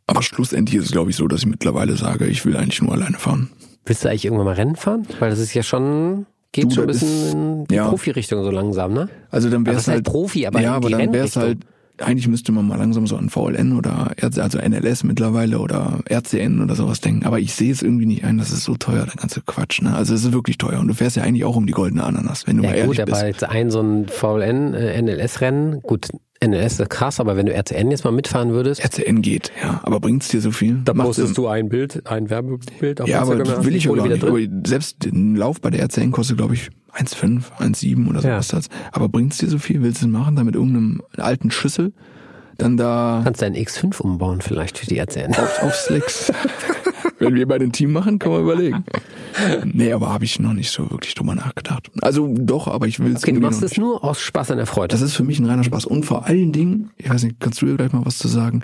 Aber schlussendlich ist es, glaube ich, so, dass ich mittlerweile sage, ich will eigentlich nur alleine fahren. Willst du eigentlich irgendwann mal Rennen fahren? Weil das ist ja schon, geht Du, schon ein bisschen ist- in die ja. Profi-Richtung so langsam, ne? Also dann wäre es halt halt Profi, aber ja, aber dann wäre es halt eigentlich müsste man mal langsam so an VLN oder also NLS mittlerweile oder RCN oder sowas denken. Aber ich sehe es irgendwie nicht ein, das ist so teuer, der ganze Quatsch. Ne? Also es ist wirklich teuer und du fährst ja eigentlich auch um die goldene Ananas, wenn du mal Ja ehrlich gut, aber bist. jetzt ein so ein VLN, äh, NLS-Rennen, gut, NLS ist krass, aber wenn du RCN jetzt mal mitfahren würdest, RCN geht, ja, aber bringt's dir so viel? da Macht postest Sinn. du ein Bild, ein Werbebild auf Ja, aber Instagram, das hast will ich ja gar nicht. Aber selbst ein Lauf bei der RCN kostet, glaube ich, 1,5, 1,7 oder Ja. sowas. das. Aber bringt's dir so viel? Willst du es machen, da mit irgendeinem alten Schüssel? Dann da Kannst deinen X5 umbauen vielleicht für die RCN. auf, auf Slicks. Wenn wir bei dem Team machen, kann man überlegen. Nee, aber habe ich noch nicht so wirklich drüber nachgedacht. Also doch, aber ich will es Okay, du machst es nur aus Spaß an der Freude. Das ist für mich ein reiner Spaß. Und vor allen Dingen, ich weiß nicht, kannst du dir gleich mal was zu sagen?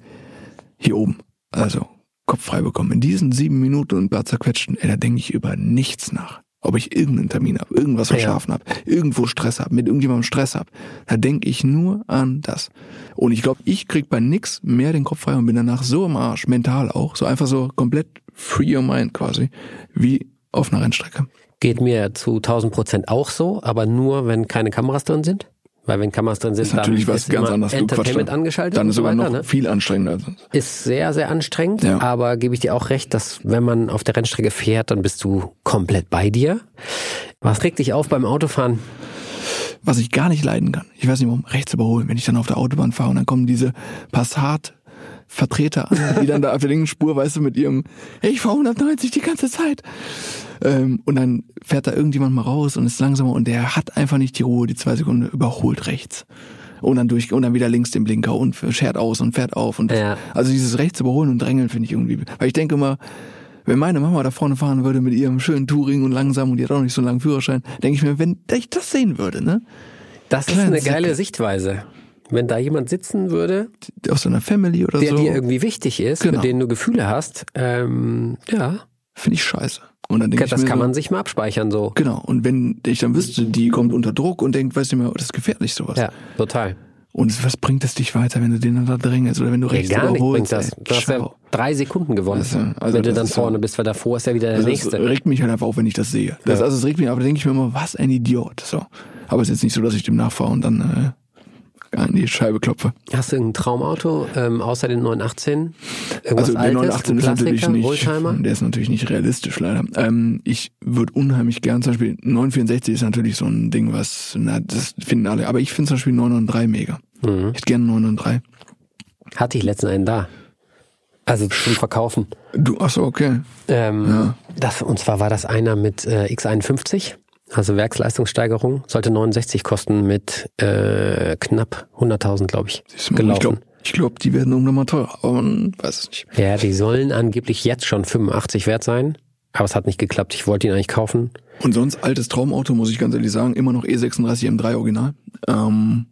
Hier oben. Also, Kopf frei bekommen. In diesen sieben Minuten und Bart zerquetschen, ey, da denke ich über nichts nach. Ob ich irgendeinen Termin habe, irgendwas verschlafen habe, irgendwo Stress habe, mit irgendjemandem Stress habe. Da denke ich nur an das. Und ich glaube, ich krieg bei nix mehr den Kopf frei und bin danach so im Arsch, mental auch, so einfach so komplett free your mind quasi, wie auf einer Rennstrecke. Geht mir zu 1000 Prozent auch so, aber nur, wenn keine Kameras drin sind. Weil wenn Kameras drin sind, Ist natürlich dann was ist ganz anderes. Entertainment dann- angeschaltet Dann ist so sogar weiter. noch Ne? viel anstrengender. Ist sehr, sehr anstrengend, Ja. aber gebe ich dir auch recht, dass wenn man auf der Rennstrecke fährt, dann bist du komplett bei dir. Was regt dich auf beim Autofahren? was ich gar nicht leiden kann. Ich weiß nicht, warum rechts überholen, wenn ich dann auf der Autobahn fahre und dann kommen diese Passat Vertreter an, die dann da auf der linken Spur, weißt du, mit ihrem, hey, ich fahre 190 die ganze Zeit. Ähm, und dann fährt da irgendjemand mal raus und ist langsamer und der hat einfach nicht die Ruhe, die zwei Sekunden überholt rechts. Und dann durch, und dann wieder links den Blinker und schert aus und fährt auf. Und Ja. also dieses rechts überholen und drängeln finde ich irgendwie, weil ich denke immer, wenn meine Mama da vorne fahren würde mit ihrem schönen Touring und langsam und die hat auch nicht so einen langen Führerschein, denke ich mir, wenn ich das sehen würde, ne? Das ist Kleine eine geile. Sichtweise. Wenn da jemand sitzen würde, Aus so einer Family oder der so, dir irgendwie wichtig ist, Genau. mit dem du Gefühle hast, ähm, ja, finde ich scheiße. Und dann denke ich das mir kann so, man sich mal abspeichern so. Genau. Und wenn ich dann wüsste, die kommt unter Druck und denkt, weißt du mir, das ist gefährlich sowas. Ja, total. Und was bringt es dich weiter, wenn du den dann da drängelst oder wenn du Ja, rechts gar nicht bringt überholst? das. ey? Du hast ja drei Sekunden gewonnen, Also, also wenn du das dann vorne bist, weil davor ist ja wieder der Also nächste. regt mich halt einfach auf, wenn ich das sehe. Das, Ja. Also es regt mich, aber da denke ich mir immer, was ein Idiot. So. Aber es ist jetzt nicht so, dass ich dem nachfahre und dann äh, an die Scheibe klopfe. Hast du ein Traumauto ähm, außer den 918? Irgendwas Also der Altes, 918 ein ist natürlich nicht, der ist natürlich nicht realistisch leider. Ähm, ich würde unheimlich gern, zum Beispiel 964 ist natürlich so ein Ding, was, na, das finden alle, aber ich finde zum Beispiel 993 mega. Mhm. Ich hätte gerne 993. Hatte ich letztens einen da. Also zum Verkaufen. Du, ach so, okay. Ähm, das, und zwar war das einer mit äh, X51, also Werksleistungssteigerung, sollte 69 kosten mit äh, knapp 100.000, glaube ich, Siehst du mal, Ich gelaufen. glaube, glaub, die werden irgendwann mal teurer, aber man weiß es nicht. Ja, die sollen angeblich jetzt schon 85 wert sein, aber es hat nicht geklappt. Ich wollte ihn eigentlich kaufen. Und sonst altes Traumauto, muss ich ganz ehrlich sagen, immer noch E36 M3 Original. Ähm,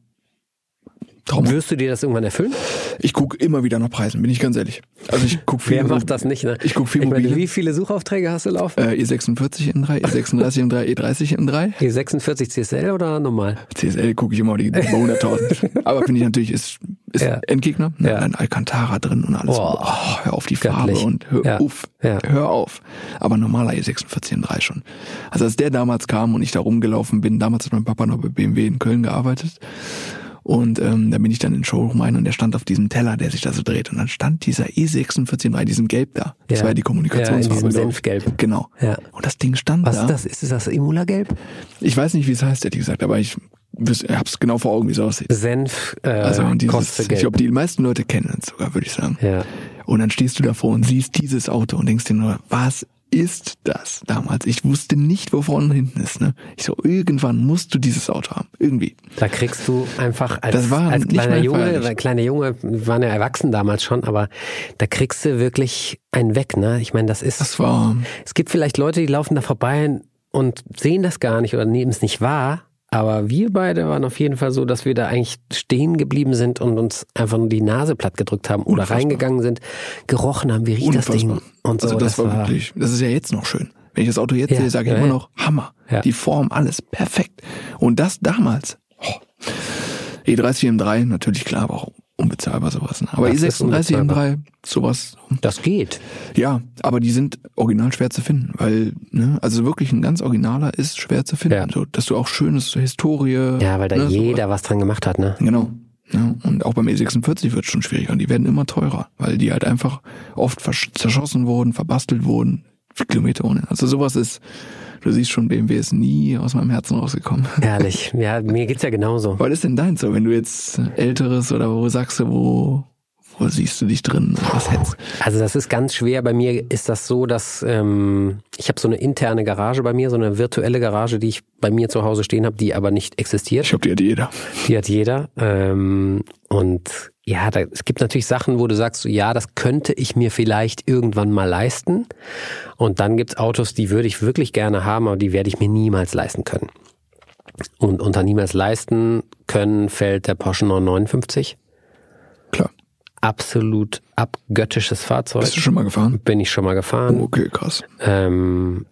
Traum. Wirst du dir das irgendwann erfüllen? Ich gucke immer wieder nach Preisen, bin ich ganz ehrlich. Also ich gucke viel. Wer macht das nicht? Ne? Ich guck viel meine, mobile. Wie viele Suchaufträge hast du laufen? Äh, E46 M3, E36 M3, E30 M3. E46 CSL oder normal? CSL gucke ich immer die über 100.000. Aber finde ich natürlich, ist, ist Ja. Endgegner. Ne? Ja. Ein Alcantara drin und alles. Boah. Oh, hör auf die Farbe Göttlich. und hör Ja. auf. Ja. Hör auf. Aber normaler E46 M3 schon. Also als der damals kam und ich da rumgelaufen bin, damals hat mein Papa noch bei BMW in Köln gearbeitet. Und ähm, da bin ich dann in den Showroom rein und der stand auf diesem Teller, der sich da so dreht. Und dann stand dieser E46 M3, diesem Gelb da. Das Ja. war ja die Kommunikationsfarbe. Ja, in ich. Senfgelb. Genau. Ja. Und das Ding stand Was da. ist das? Ist das Imola-Gelb? Ich weiß nicht, wie es heißt, ehrlich gesagt, aber ich hab's genau vor Augen, wie es aussieht. Senf, äh, Also dieses, ich glaube, die meisten Leute kennen es sogar, würde ich sagen. ja. Und dann stehst du davor und siehst dieses Auto und denkst dir nur, was ist das damals? Ich wusste nicht, wo vorne und hinten ist. Ne? Ich so, irgendwann musst du dieses Auto haben. Irgendwie. Da kriegst du einfach als, Das war als kleiner Junge, weil kleine Junge wir waren ja erwachsen damals schon, aber da kriegst du wirklich einen weg, ne? Ich meine, das ist. Das war, es gibt vielleicht Leute, die laufen da vorbei und sehen das gar nicht oder nehmen es nicht wahr. Aber wir beide waren auf jeden Fall so, dass wir da eigentlich stehen geblieben sind und uns einfach nur die Nase platt gedrückt haben oder Unfassbar. reingegangen sind, gerochen haben, wie riecht das Ding unfassbar. und so. also das, war wirklich, das ist ja jetzt noch schön. Wenn ich das Auto jetzt Ja, sehe, sage ich ja, immer noch, Hammer. Ja. Die Form, alles perfekt. Und das damals. Oh. E30 M3, natürlich klar, aber auch unbezahlbar sowas. Ne? Aber Das ist E36 unbezahlbar. M3, sowas, Das geht. ja, aber die sind original schwer zu finden, weil, ne, also wirklich ein ganz originaler ist schwer zu finden. Ja. So, dass du auch schönes Historie. Ja, weil da ne, jeder was dran gemacht hat, ne? Genau. Ja, und auch beim E46 wird es schon schwieriger und die werden immer teurer, weil die halt einfach oft zerschossen wurden, verbastelt wurden, Kilometer ohne. Also sowas ist, du siehst schon, BMW ist nie aus meinem Herzen rausgekommen. Herrlich. Ja, mir geht's ja genauso. Was ist denn dein so, wenn du jetzt älteres oder wo sagst du, wo, wo siehst du dich drin? Also das ist ganz schwer. Bei mir ist das so, dass ähm, ich habe so eine interne Garage bei mir, so eine virtuelle Garage, die ich bei mir zu Hause stehen habe, die aber nicht existiert. Ich glaube, die hat jeder. Die hat jeder. Ähm, und ja, da, es gibt natürlich Sachen, wo du sagst, so, ja, das könnte ich mir vielleicht irgendwann mal leisten. Und dann gibt's Autos, die würde ich wirklich gerne haben, aber die werde ich mir niemals leisten können. Und unter niemals leisten können fällt der Porsche 959. Absolut abgöttisches Fahrzeug. Bist du schon mal gefahren? Bin ich schon mal gefahren. Oh, okay, krass. Ähm,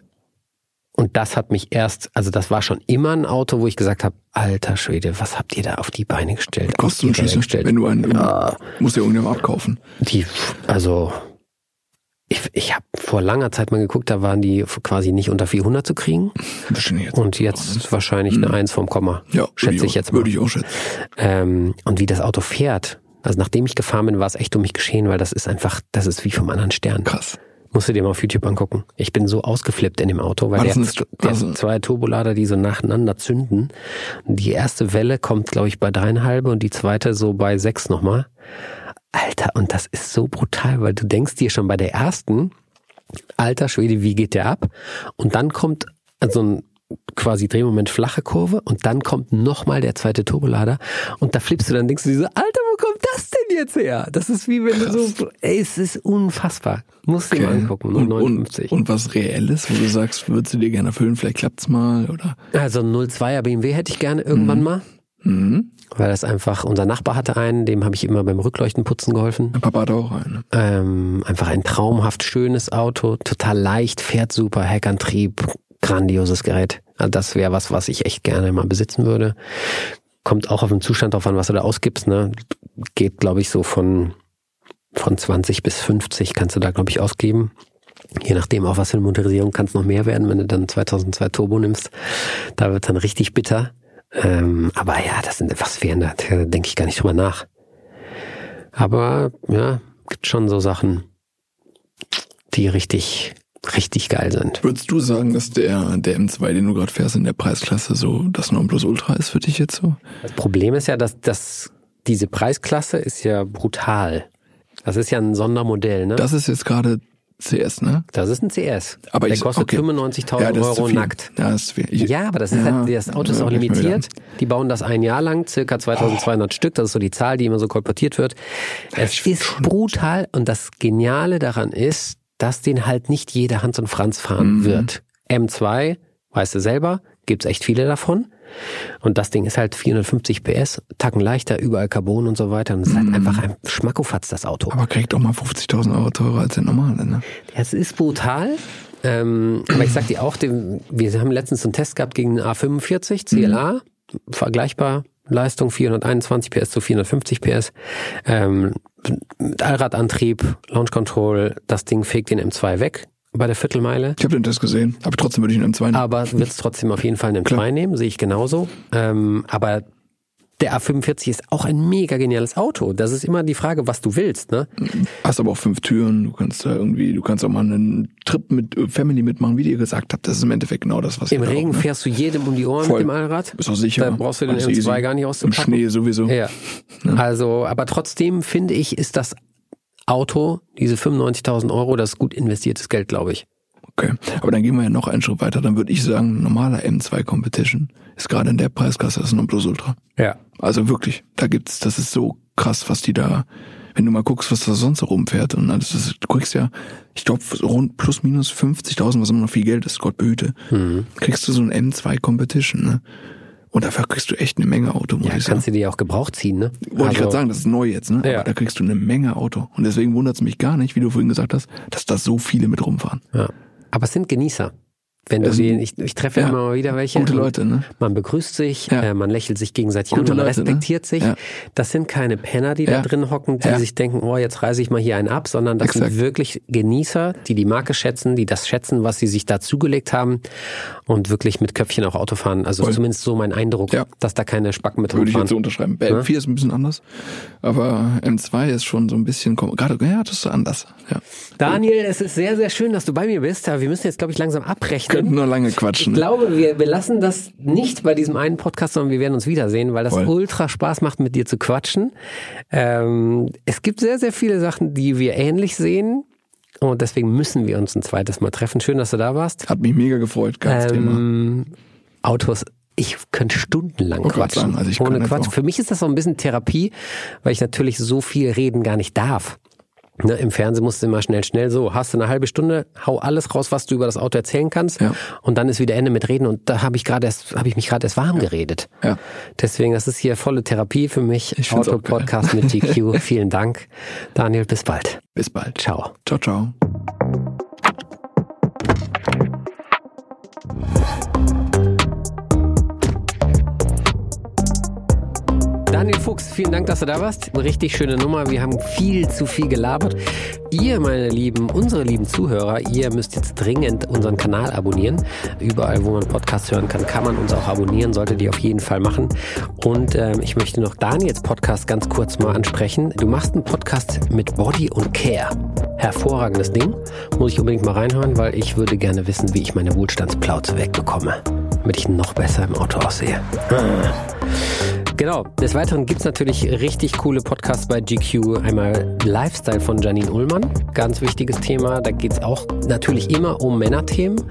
und das hat mich erst, also das war schon immer ein Auto, wo ich gesagt habe, alter Schwede, was habt ihr da auf die Beine gestellt? Was kostet die Beine gestellt? Wenn du einen, Ja. musst du ja irgendjemand abkaufen. Die, also ich, ich habe vor langer Zeit mal geguckt, da waren die quasi nicht unter 400 zu kriegen jetzt. und jetzt wahrscheinlich eine Eins vom Komma, ja, würde schätze ich auch- jetzt mal. Würde ich auch schätzen. Ähm, und wie das Auto fährt, also nachdem ich gefahren bin, war es echt um mich geschehen, weil das ist einfach, das ist wie vom anderen Stern. Krass. Musst du dir mal auf YouTube angucken. Ich bin so ausgeflippt in dem Auto, weil der, der also- zwei Turbolader, die so nacheinander zünden. Die erste Welle kommt, glaube ich, bei dreieinhalb und die zweite so bei sechs nochmal. Alter, und das ist so brutal, weil du denkst dir schon bei der ersten, alter Schwede, wie geht der ab? Und dann kommt so ein quasi Drehmoment flache Kurve und dann kommt nochmal der zweite Turbolader und da flippst du dann, denkst du dir so, Alter, wo kommt das denn jetzt her? Das ist wie wenn du so, ey, es ist unfassbar. Musst du dir mal angucken, und, 59. und, und was Reelles, wo du sagst, würdest du dir gerne erfüllen, vielleicht klappt's mal oder? also ein 02er BMW hätte ich gerne irgendwann mal, Mhm. weil das einfach, unser Nachbar hatte einen, dem habe ich immer beim Rückleuchtenputzen geholfen. Mein Papa hat auch einen. Ähm, einfach ein traumhaft schönes Auto, total leicht, fährt super, Heckantrieb, grandioses Gerät. Also das wäre was, was ich echt gerne mal besitzen würde. Kommt auch auf den Zustand drauf an, was du da ausgibst. Ne? Geht, glaube ich, so von, von 20 bis 50 kannst du da, glaube ich, ausgeben. Je nachdem, auch was für eine Motorisierung kann es noch mehr werden, wenn du dann 2002 Turbo nimmst. Da wird dann richtig bitter. Ähm, aber ja, das sind wären da, da denke ich gar nicht drüber nach. Aber ja, gibt schon so Sachen, die richtig, richtig geil sind. Würdest du sagen, dass der, der M2, den du gerade fährst, in der Preisklasse so das Nonplusultra ist für dich jetzt so? Das Problem ist ja, dass, dass diese Preisklasse ist ja brutal. Das ist ja ein Sondermodell, ne? Das, Das ist jetzt gerade CS, ne? ist ein CS. Aber Der ich- kostet okay. 95.000 Ja, das Euro nackt. Ja, das ist viel. Ich, Ja, aber das ist Ja, halt, das Auto ist auch limitiert. Die bauen das ein Jahr lang, circa 2200 Stück. Das ist so die Zahl, die immer so kolportiert wird. Es ist brutal und das Geniale daran ist, dass den halt nicht jeder Hans und Franz fahren Mhm. wird. M2, weißt du selber, gibt's echt viele davon. Und das Ding ist halt 450 PS, Tacken leichter, überall Carbon und so weiter. Und es ist halt einfach ein Schmackofatz, das Auto. Mhm. aber kriegt auch mal 50.000 Euro teurer als der normale, ne? Es ist brutal. Ähm, aber ich sag dir auch, wir haben letztens einen Test gehabt gegen einen A45 CLA, vergleichbar Leistung 421 PS zu 450 PS, ähm, mit Allradantrieb, Launch Control, das Ding fegt den M2 weg bei der Viertelmeile. Ich habe den Test gesehen, aber trotzdem würde ich einen M2 nehmen. Aber wird es trotzdem auf jeden Fall einen M2 nehmen, sehe ich genauso. Ähm, aber der A45 ist auch ein mega geniales Auto. Das ist immer die Frage, was du willst, ne? Hast aber auch fünf Türen, du kannst da irgendwie, du kannst auch mal einen Trip mit äh, Family mitmachen, wie ihr gesagt habt. Das ist im Endeffekt genau das, was Im da Regen auch, ne? fährst du jedem um die Ohren Voll. mit dem Allrad. Ist auch sicher. Da brauchst du den Alles M2 easy. gar nicht Im auszupacken. Schnee sowieso. Ja. Also, aber trotzdem finde ich, ist das Auto, diese 95.000 Euro, das ist gut investiertes Geld, glaube ich. Okay, aber dann gehen wir ja noch einen Schritt weiter. Dann würde ich sagen, normaler M2 Competition ist gerade in der Preiskasse das Nonplusultra. Ja. Also wirklich, da gibt's, das ist so krass, was die da, wenn du mal guckst, was da sonst so rumfährt und alles, das, du kriegst ja, ich glaube, rund plus minus 50.000, was immer noch viel Geld ist, Gott behüte, Mhm. kriegst du so ein M2 Competition, ne? Und dafür kriegst du echt eine Menge Auto, muss Ja, ich sagen. kannst du dir auch gebraucht ziehen, ne? Wollte ich gerade sagen, das ist neu jetzt, ne? Ja. Aber da kriegst du eine Menge Auto. Und deswegen wundert es mich gar nicht, wie du vorhin gesagt hast, dass da so viele mit rumfahren. Ja. Aber es sind Genießer. Wenn du sie, sind- ich, ich treffe ja, immer mal wieder welche. Gute Leute, ne? Man begrüßt sich, Ja. äh, man lächelt sich gegenseitig Gute an, man Leute, ne? respektiert sich. Ja. Das sind keine Penner, die da drin hocken, die sich denken, oh, jetzt reiße ich mal hier einen ab, sondern das Exakt. sind wirklich Genießer, die die Marke schätzen, die das schätzen, was sie sich da zugelegt haben und wirklich mit Köpfchen auch Auto fahren. Also Voll. zumindest so mein Eindruck, dass da keine Spacken mit Würde ich jetzt so rumfahren. unterschreiben. Bei M4 ist ein bisschen anders, aber M2 ist schon so ein bisschen, gerade, ja, das ist so anders. Ja. Daniel, es ist sehr, sehr schön, dass du bei mir bist. Aber wir müssen jetzt, glaube ich, langsam abrechnen. Könnten nur lange quatschen. Ich glaube, wir, wir lassen das nicht bei diesem einen Podcast, sondern wir werden uns wiedersehen, weil das Voll. ultra Spaß macht, mit dir zu quatschen. Ähm, es gibt sehr, sehr viele Sachen, die wir ähnlich sehen. Und deswegen müssen wir uns ein zweites Mal treffen. Schön, dass du da warst. Hat mich mega gefreut, geiles Thema. Ähm, Autos. Ich könnte stundenlang grad quatschen. sagen, also ohne Quatsch. Für mich ist das so ein bisschen Therapie, weil ich natürlich so viel reden gar nicht darf. Ne, Im Fernsehen musst du immer schnell, schnell so. Hast du eine halbe Stunde, hau alles raus, was du über das Auto erzählen kannst. Ja. Und dann ist wieder Ende mit Reden. Und da habe ich gerade erst, habe ich mich gerade erst warm geredet. Ja. Deswegen, das ist hier volle Therapie für mich. Auto-Podcast mit GQ. Vielen Dank. Daniel, bis bald. Bis bald. Ciao. Ciao, ciao. Daniel Fuchs, vielen Dank, dass du da warst. Eine richtig schöne Nummer. Wir haben viel zu viel gelabert. Ihr, meine Lieben, unsere lieben Zuhörer, ihr müsst jetzt dringend unseren Kanal abonnieren. Überall, wo man Podcasts hören kann, kann man uns auch abonnieren. Solltet ihr auf jeden Fall machen. Und ähm, ich möchte noch Daniels Podcast ganz kurz mal ansprechen. Du machst einen Podcast mit Body und Care. Hervorragendes Ding. Muss ich unbedingt mal reinhören, weil ich würde gerne wissen, wie ich meine Wohlstandsplauze wegbekomme. Damit ich noch besser im Auto aussehe. Genau. Des Weiteren gibt's natürlich richtig coole Podcasts bei GQ. Einmal Lifestyle von Janine Ullmann. Ganz wichtiges Thema. Da geht's auch natürlich immer um Männerthemen.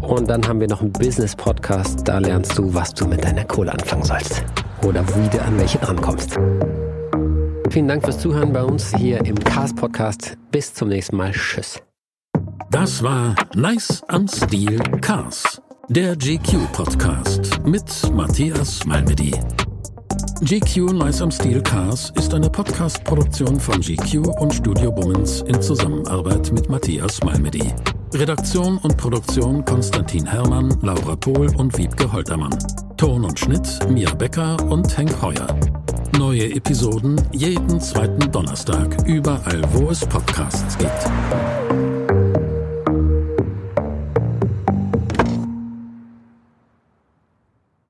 Und dann haben wir noch einen Business-Podcast. Da lernst du, was du mit deiner Kohle anfangen sollst. Oder wie du an welche drankommst. Vielen Dank fürs Zuhören bei uns hier im Cast Podcast. Bis zum nächsten Mal. Tschüss. Das war Nice am Stil Cars, der GQ Podcast mit Matthias Malmedy. GQ Nice am Stil Cars ist eine Podcast-Produktion von GQ und Studio Bummens in Zusammenarbeit mit Matthias Malmedy. Redaktion und Produktion Konstantin Herrmann, Laura Pohl und Wiebke Holtermann. Ton und Schnitt Mia Becker und Henk Heuer. Neue Episoden jeden zweiten Donnerstag, überall wo es Podcasts gibt.